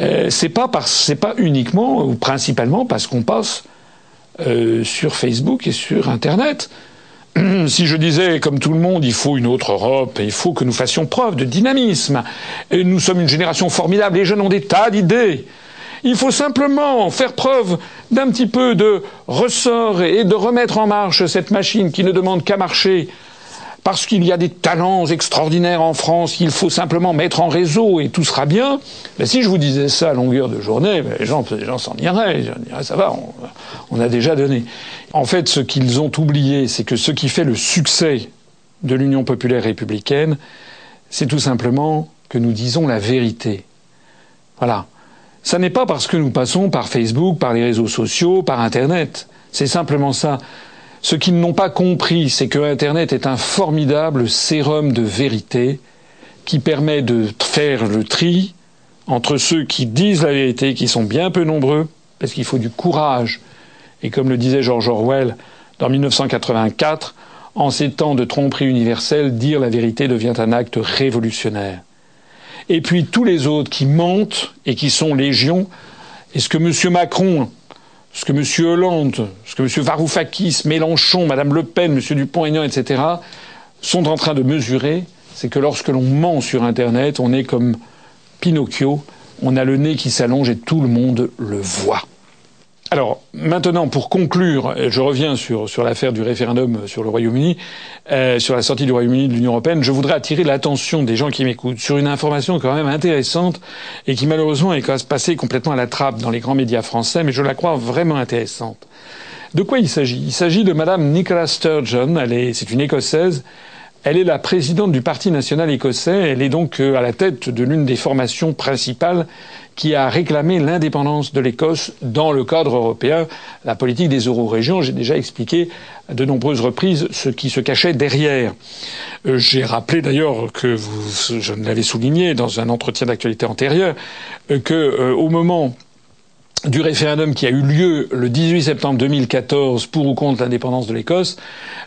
Euh, c'est pas uniquement ou principalement parce qu'on passe euh, sur Facebook et sur Internet. si je disais, comme tout le monde, il faut une autre Europe, il faut que nous fassions preuve de dynamisme. Nous sommes une génération formidable, les jeunes ont des tas d'idées. Il faut simplement faire preuve d'un petit peu de ressort et de remettre en marche cette machine qui ne demande qu'à marcher parce qu'il y a des talents extraordinaires en France, il faut simplement mettre en réseau et tout sera bien. Mais si je vous disais ça à longueur de journée, ben, les gens, s'en iraient. Ils ça va, on, on a déjà donné. En fait, ce qu'ils ont oublié, c'est que ce qui fait le succès de l'Union populaire républicaine, c'est tout simplement que nous disons la vérité. Voilà. Ça n'est pas parce que nous passons par Facebook, par les réseaux sociaux, par Internet. C'est simplement ça. Ce qu'ils n'ont pas compris, c'est que Internet est un formidable sérum de vérité qui permet de faire le tri entre ceux qui disent la vérité, qui sont bien peu nombreux, parce qu'il faut du courage. Et comme le disait George Orwell dans 1984, en ces temps de tromperie universelle, dire la vérité devient un acte révolutionnaire et puis tous les autres qui mentent et qui sont légion. est ce que M. Macron, ce que M. Hollande, ce que M. Varoufakis, Mélenchon, Mme Le Pen, M. Dupont-Aignan, etc., sont en train de mesurer, c'est que lorsque l'on ment sur Internet, on est comme Pinocchio, on a le nez qui s'allonge et tout le monde le voit. Alors maintenant, pour conclure, je reviens sur, sur l'affaire du référendum sur le Royaume-Uni, euh, sur la sortie du Royaume-Uni de l'Union européenne. Je voudrais attirer l'attention des gens qui m'écoutent sur une information quand même intéressante et qui malheureusement est passée complètement à la trappe dans les grands médias français, mais je la crois vraiment intéressante. De quoi il s'agit? Il s'agit de Madame Nicola Sturgeon. Elle est, c'est une Écossaise. Elle est la présidente du Parti national écossais. Elle est donc euh, à la tête de l'une des formations principales qui a réclamé l'indépendance de l'Écosse dans le cadre européen, la politique des euro-régions. J'ai déjà expliqué à de nombreuses reprises ce qui se cachait derrière. Euh, j'ai rappelé d'ailleurs que vous, je l'avais souligné dans un entretien d'actualité antérieur, euh, que au moment du référendum qui a eu lieu le 18 septembre 2014 pour ou contre l'indépendance de l'Écosse,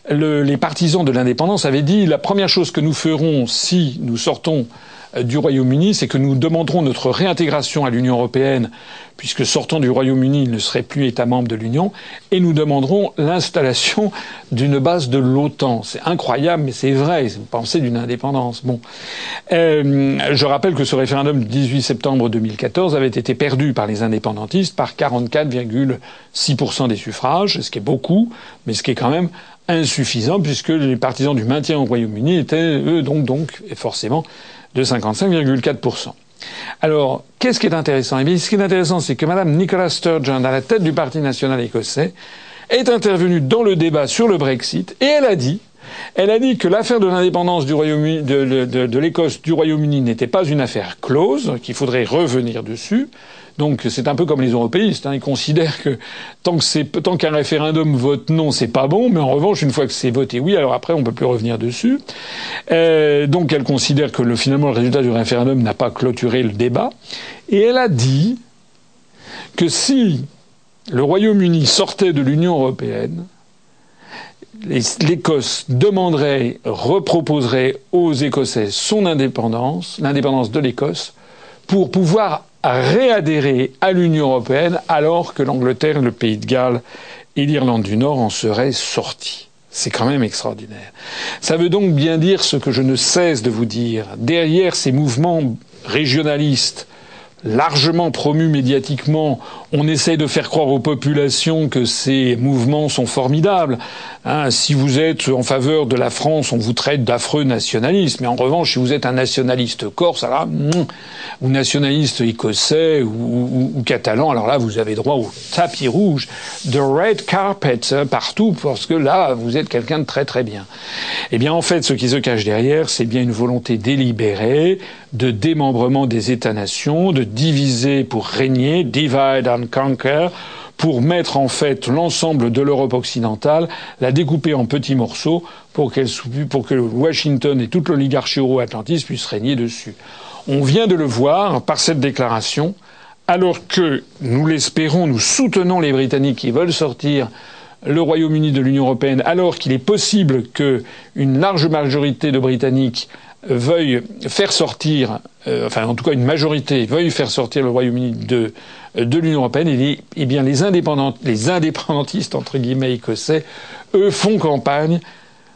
le, les partisans de l'indépendance avaient dit la première chose que nous ferons si nous sortons du Royaume-Uni, c'est que nous demanderons notre réintégration à l'Union européenne, puisque sortant du Royaume-Uni, il ne serait plus État membre de l'Union, et nous demanderons l'installation d'une base de l'OTAN. C'est incroyable, mais c'est vrai. Vous pensez d'une indépendance. Bon, euh, je rappelle que ce référendum du 18 septembre 2014 avait été perdu par les indépendantistes par 44,6% des suffrages, ce qui est beaucoup, mais ce qui est quand même insuffisant puisque les partisans du maintien au Royaume-Uni étaient eux donc donc et forcément de 55,4%. Alors, qu'est-ce qui est intéressant? Eh bien, ce qui est intéressant, c'est que Madame Nicola Sturgeon, à la tête du Parti national écossais, est intervenue dans le débat sur le Brexit et elle a dit elle a dit que l'affaire de l'indépendance de l'Écosse du Royaume-Uni n'était pas une affaire close, qu'il faudrait revenir dessus, donc c'est un peu comme les européistes. Hein. Ils considèrent que tant qu'un référendum vote non, c'est pas bon. Mais en revanche, une fois que c'est voté oui, alors après on peut plus revenir dessus. Euh, donc elle considère que le, finalement le résultat du référendum n'a pas clôturé le débat. Et elle a dit que si le Royaume-Uni sortait de l'Union européenne, l'Écosse demanderait, reproposerait aux Écossais son indépendance, l'indépendance de l'Écosse, pour pouvoir réadhérer à l'Union européenne alors que l'Angleterre, le Pays de Galles et l'Irlande du Nord en seraient sortis. C'est quand même extraordinaire. Ça veut donc bien dire ce que je ne cesse de vous dire. Derrière ces mouvements régionalistes, largement promu médiatiquement, on essaye de faire croire aux populations que ces mouvements sont formidables. Hein, si vous êtes en faveur de la France, on vous traite d'affreux nationalistes. Mais en revanche, si vous êtes un nationaliste corse, alors là, ou nationaliste écossais ou, ou, catalan, alors là, vous avez droit au tapis rouge, de red carpet hein, partout, parce que là, vous êtes quelqu'un de très très bien. Eh bien, en fait, ce qui se cache derrière, c'est bien une volonté délibérée de démembrement des États-nations, de diviser pour régner, divide and conquer, pour mettre en fait l'ensemble de l'Europe occidentale, la découper en petits morceaux pour, pour que Washington et toute l'oligarchie euro-atlantiste puissent régner dessus. On vient de le voir par cette déclaration, alors que, nous l'espérons, nous soutenons les Britanniques qui veulent sortir le Royaume-Uni de l'Union européenne, alors qu'il est possible qu'une large majorité de Britanniques veuille faire sortir, euh, enfin en tout cas une majorité veuille faire sortir le Royaume-Uni de, de l'Union européenne, et, eh bien les, les indépendantistes entre guillemets écossais, eux font campagne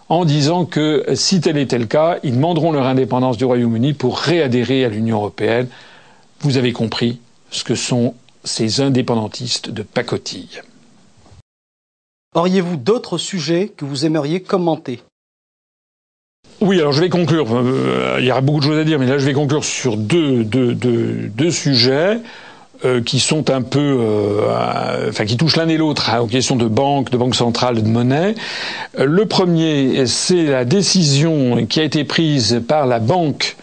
en disant que si tel était le cas, ils demanderont leur indépendance du Royaume-Uni pour réadhérer à l'Union européenne. Vous avez compris ce que sont ces indépendantistes de pacotille. Auriez-vous d'autres sujets que vous aimeriez commenter? Oui, alors je vais conclure. Euh, il y aura beaucoup de choses à dire, mais là je vais conclure sur deux, deux, deux, deux sujets. Euh, qui sont un peu, euh, enfin qui touchent l'un et l'autre hein, aux questions de banque, de banque centrale, de monnaie. le premier, c'est la décision qui a été prise par la banque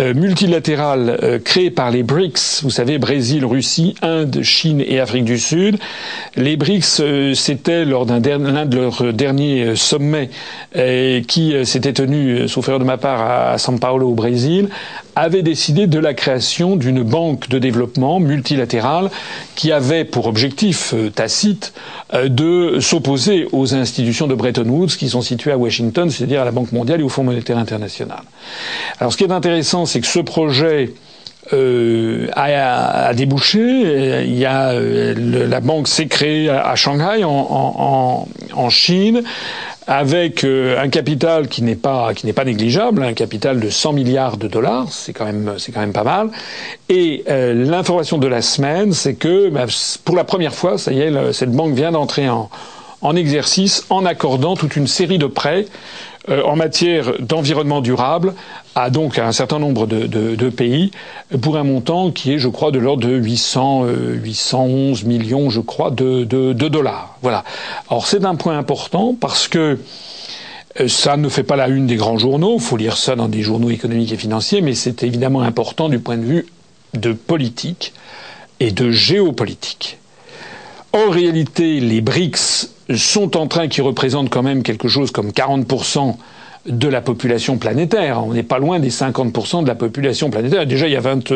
euh, multilatérale euh, créée par les BRICS, vous savez, Brésil, Russie, Inde, Chine et Afrique du Sud. Les BRICS, euh, c'était lors d'un l'un de leurs derniers sommets qui s'était tenu, sauf de ma part, à São Paulo au Brésil, avait décidé de la création d'une banque de développement multilatérale qui avait pour objectif tacite de s'opposer aux institutions de Bretton Woods qui sont situées à Washington, c'est-à-dire à la Banque mondiale et au Fonds monétaire international. Alors ce qui est intéressant, c'est que ce projet euh, a, débouché. Il y a euh, la banque s'est créée à, Shanghai, en, Chine, avec euh, un capital qui n'est pas qui n'est pas négligeable, un capital de 100 milliards de dollars, c'est quand même c'est quand même pas mal. Et l'information de la semaine, c'est que bah, pour la première fois, ça y est, cette banque vient d'entrer en en exercice en accordant toute une série de prêts euh, en matière d'environnement durable à donc un certain nombre de, pays pour un montant qui est, je crois, de l'ordre de 800, 811 euh, millions, je crois, de, de dollars. Voilà. Alors c'est un point important parce que euh, ça ne fait pas la une des grands journaux, il faut lire ça dans des journaux économiques et financiers, mais c'est évidemment important du point de vue de politique et de géopolitique. En réalité, les BRICS sont en train, qui représentent quand même quelque chose comme 40% de la population planétaire. On n'est pas loin des 50% de la population planétaire. Déjà, il y a 20,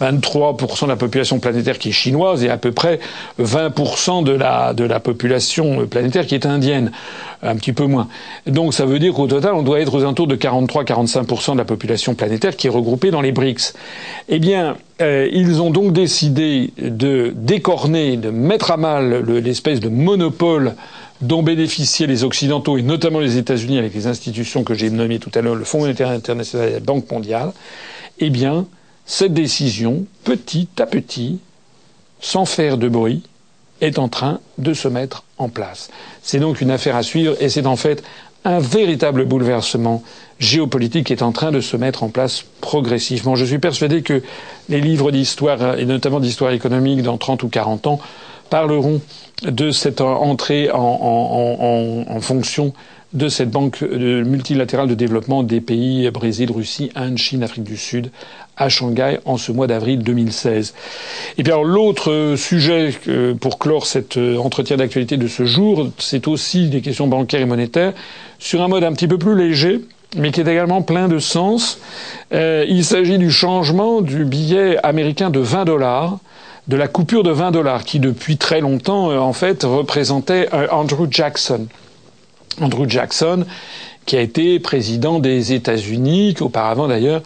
23% de la population planétaire qui est chinoise et à peu près 20% de la, de la population planétaire qui est indienne. Un petit peu moins. Donc ça veut dire qu'au total, on doit être aux alentours de 43-45% de la population planétaire qui est regroupée dans les BRICS. Eh bien, euh, ils ont donc décidé de décorner, de mettre à mal l'espèce de monopole dont bénéficiaient les Occidentaux et notamment les États-Unis avec les institutions que j'ai nommées tout à l'heure, le Fonds monétaire international et la Banque mondiale, eh bien, cette décision, petit à petit, sans faire de bruit, est en train de se mettre en place. C'est donc une affaire à suivre et c'est en fait un véritable bouleversement géopolitique qui est en train de se mettre en place progressivement. Je suis persuadé que les livres d'histoire, et notamment d'histoire économique, dans 30 ou 40 ans, parleront de cette entrée en, fonction de cette banque multilatérale de développement des pays Brésil, Russie, Inde, Chine, Afrique du Sud à Shanghai en ce mois d'avril 2016. Et alors l'autre sujet pour clore cet euh, entretien d'actualité de ce jour, c'est aussi des questions bancaires et monétaires sur un mode un petit peu plus léger mais qui est également plein de sens. Euh, il s'agit du changement du billet américain de 20 dollars de la coupure de 20 dollars qui depuis très longtemps euh, en fait représentait euh, Andrew Jackson. Andrew Jackson qui a été président des États-Unis, qui auparavant d'ailleurs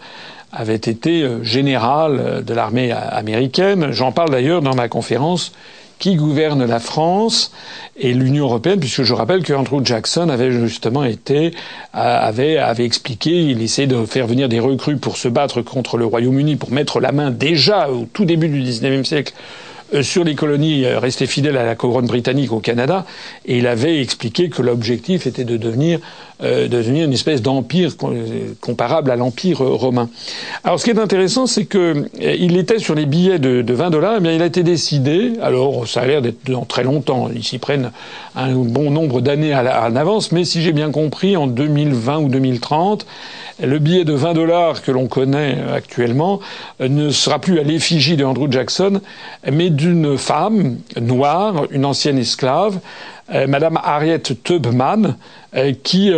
avait été euh, général de l'armée américaine. J'en parle d'ailleurs dans ma conférence qui gouverne la France et l'Union européenne, puisque je rappelle que Andrew Jackson avait justement été avait avait expliqué, il essayait de faire venir des recrues pour se battre contre le Royaume-Uni, pour mettre la main déjà au tout début du XIXe siècle euh, sur les colonies euh, restées fidèles à la couronne britannique au Canada, et il avait expliqué que l'objectif était de devenir, euh, de devenir une espèce d'empire comparable à l'empire romain. Alors, ce qui est intéressant, c'est que il était sur les billets de, de 20 dollars. Eh bien, il a été décidé. Alors, ça a l'air d'être dans très longtemps. Ils s'y prennent un bon nombre d'années à, en avance, mais si j'ai bien compris, en 2020 ou 2030 le billet de 20 dollars que l'on connaît actuellement euh, ne sera plus à l'effigie de Andrew Jackson, mais d'une femme noire, une ancienne esclave, euh, Madame Harriet Tubman, euh, qui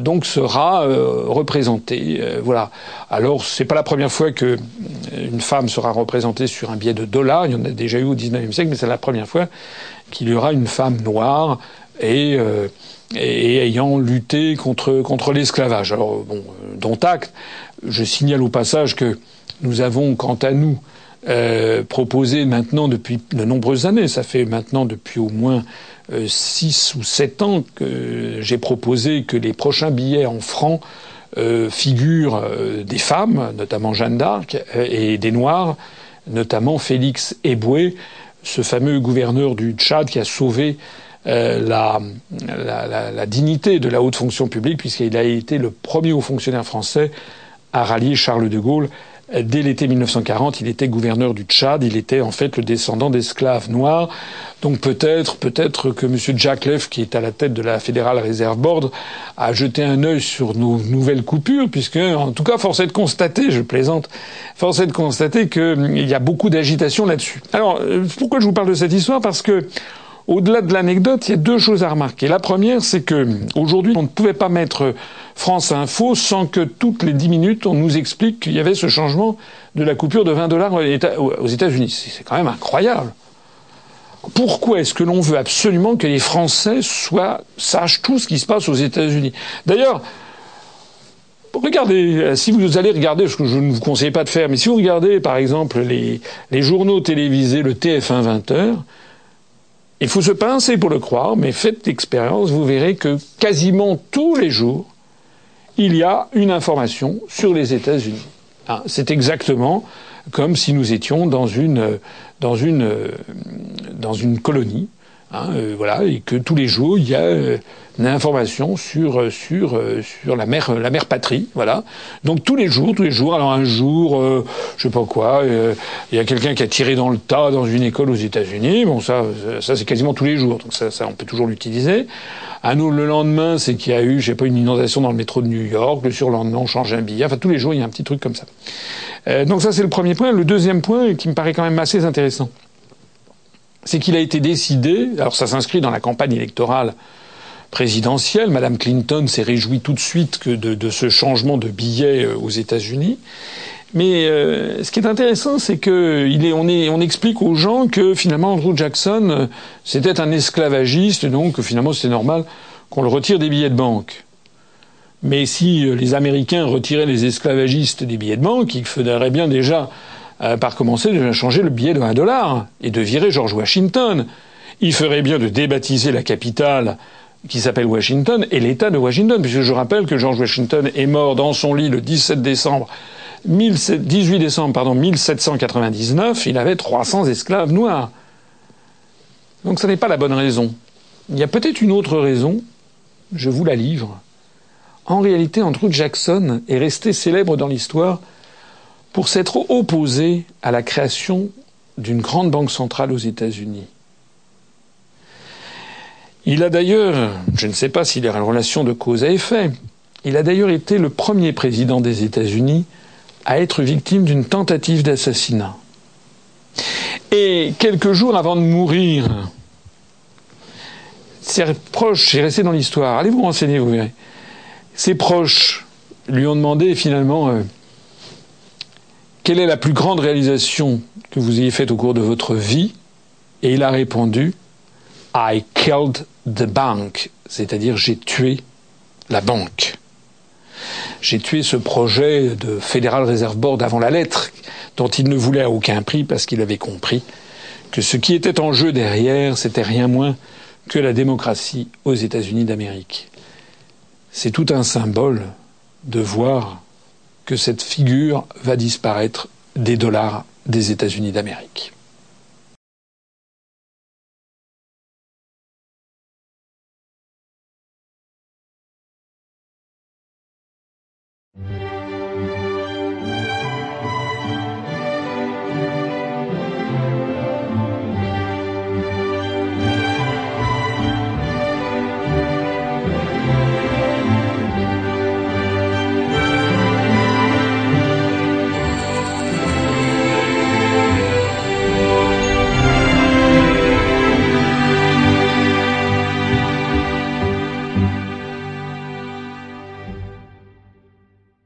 donc sera représentée. voilà. Alors c'est pas la première fois que une femme sera représentée sur un billet de dollars. Il y en a déjà eu au XIXe siècle, mais c'est la première fois qu'il y aura une femme noire et et ayant lutté contre, contre l'esclavage. Alors, bon, euh, dont acte, je signale au passage que nous avons, quant à nous, euh, proposé maintenant depuis de nombreuses années, ça fait maintenant depuis au moins euh, six ou sept ans que j'ai proposé que les prochains billets en francs euh, figurent euh, des femmes, notamment Jeanne d'Arc, et des Noirs, notamment Félix Eboué, ce fameux gouverneur du Tchad qui a sauvé euh, la, la, la, dignité de la haute fonction publique, puisqu'il a été le premier haut fonctionnaire français à rallier Charles de Gaulle. Dès l'été 1940, il était gouverneur du Tchad. Il était en fait le descendant d'esclaves noirs. Donc peut-être, peut-être que M. Jack Leff, qui est à la tête de la Fédérale Reserve Board, a jeté un œil sur nos nouvelles coupures, puisque, en tout cas, force est de constater, je plaisante, force est de constater qu'il y a beaucoup d'agitation là-dessus. Alors, euh, pourquoi je vous parle de cette histoire? Parce que au-delà de l'anecdote, il y a deux choses à remarquer. La première, c'est que aujourd'hui, on ne pouvait pas mettre France Info sans que toutes les dix minutes, on nous explique qu'il y avait ce changement de la coupure de 20 dollars aux États-Unis. C'est quand même incroyable. Pourquoi est-ce que l'on veut absolument que les Français sachent tout ce qui se passe aux États-Unis? D'ailleurs, Regardez, si vous allez regarder, ce que je ne vous conseille pas de faire, mais si vous regardez par exemple les, journaux télévisés, le TF1 20 heures, il faut se pincer pour le croire, mais faites l'expérience, vous verrez que quasiment tous les jours, il y a une information sur les États-Unis. Hein, c'est exactement comme si nous étions dans une, dans une, dans une colonie Hein, euh, voilà, et que tous les jours il y a euh, une information sur euh, sur sur la mère la mère patrie, voilà. Donc tous les jours, tous les jours. Alors un jour, je sais pas quoi, il y a quelqu'un qui a tiré dans le tas dans une école aux États-Unis. Bon, ça, ça c'est quasiment tous les jours, donc ça, ça on peut toujours l'utiliser. Un autre le lendemain, c'est qu'il y a eu, je sais pas, une inondation dans le métro de New York. Le surlendemain, on change un billet. Enfin, tous les jours, il y a un petit truc comme ça. donc ça, c'est le premier point. Le deuxième point, qui me paraît quand même assez intéressant c'est qu'il a été décidé, alors ça s'inscrit dans la campagne électorale présidentielle. Madame Clinton s'est réjouie tout de suite de, ce changement de billet euh, aux États-Unis. Mais euh, ce qui est intéressant, c'est que explique aux gens que finalement Andrew Jackson euh, c'était un esclavagiste, donc finalement c'était normal qu'on le retire des billets de banque. Mais si les Américains retiraient les esclavagistes des billets de banque, il faudrait bien déjà par commencer de changer le billet de 1 dollar et de virer George Washington. Il ferait bien de débaptiser la capitale qui s'appelle Washington et l'État de Washington, puisque je rappelle que George Washington est mort dans son lit le 17 décembre 18 décembre pardon, 1799, il avait 300 esclaves noirs. Donc ce n'est pas la bonne raison. Il y a peut-être une autre raison, je vous la livre. En réalité, Andrew Jackson est resté célèbre dans l'histoire pour s'être opposé à la création d'une grande banque centrale aux États-Unis. Il a d'ailleurs, je ne sais pas s'il y a une relation de cause à effet, il a d'ailleurs été le premier président des États-Unis à être victime d'une tentative d'assassinat. Et quelques jours avant de mourir, ses proches, j'ai resté dans l'histoire, allez vous renseigner, vous verrez. Ses proches lui ont demandé finalement euh, quelle est la plus grande réalisation que vous ayez faite au cours de votre vie, et il a répondu I killed the bank, c'est-à-dire j'ai tué la banque. J'ai tué ce projet de Federal Reserve Board avant la lettre, dont il ne voulait à aucun prix parce qu'il avait compris que ce qui était en jeu derrière, c'était rien moins que la démocratie aux États-Unis d'Amérique. C'est tout un symbole de voir que cette figure va disparaître des dollars des États-Unis d'Amérique.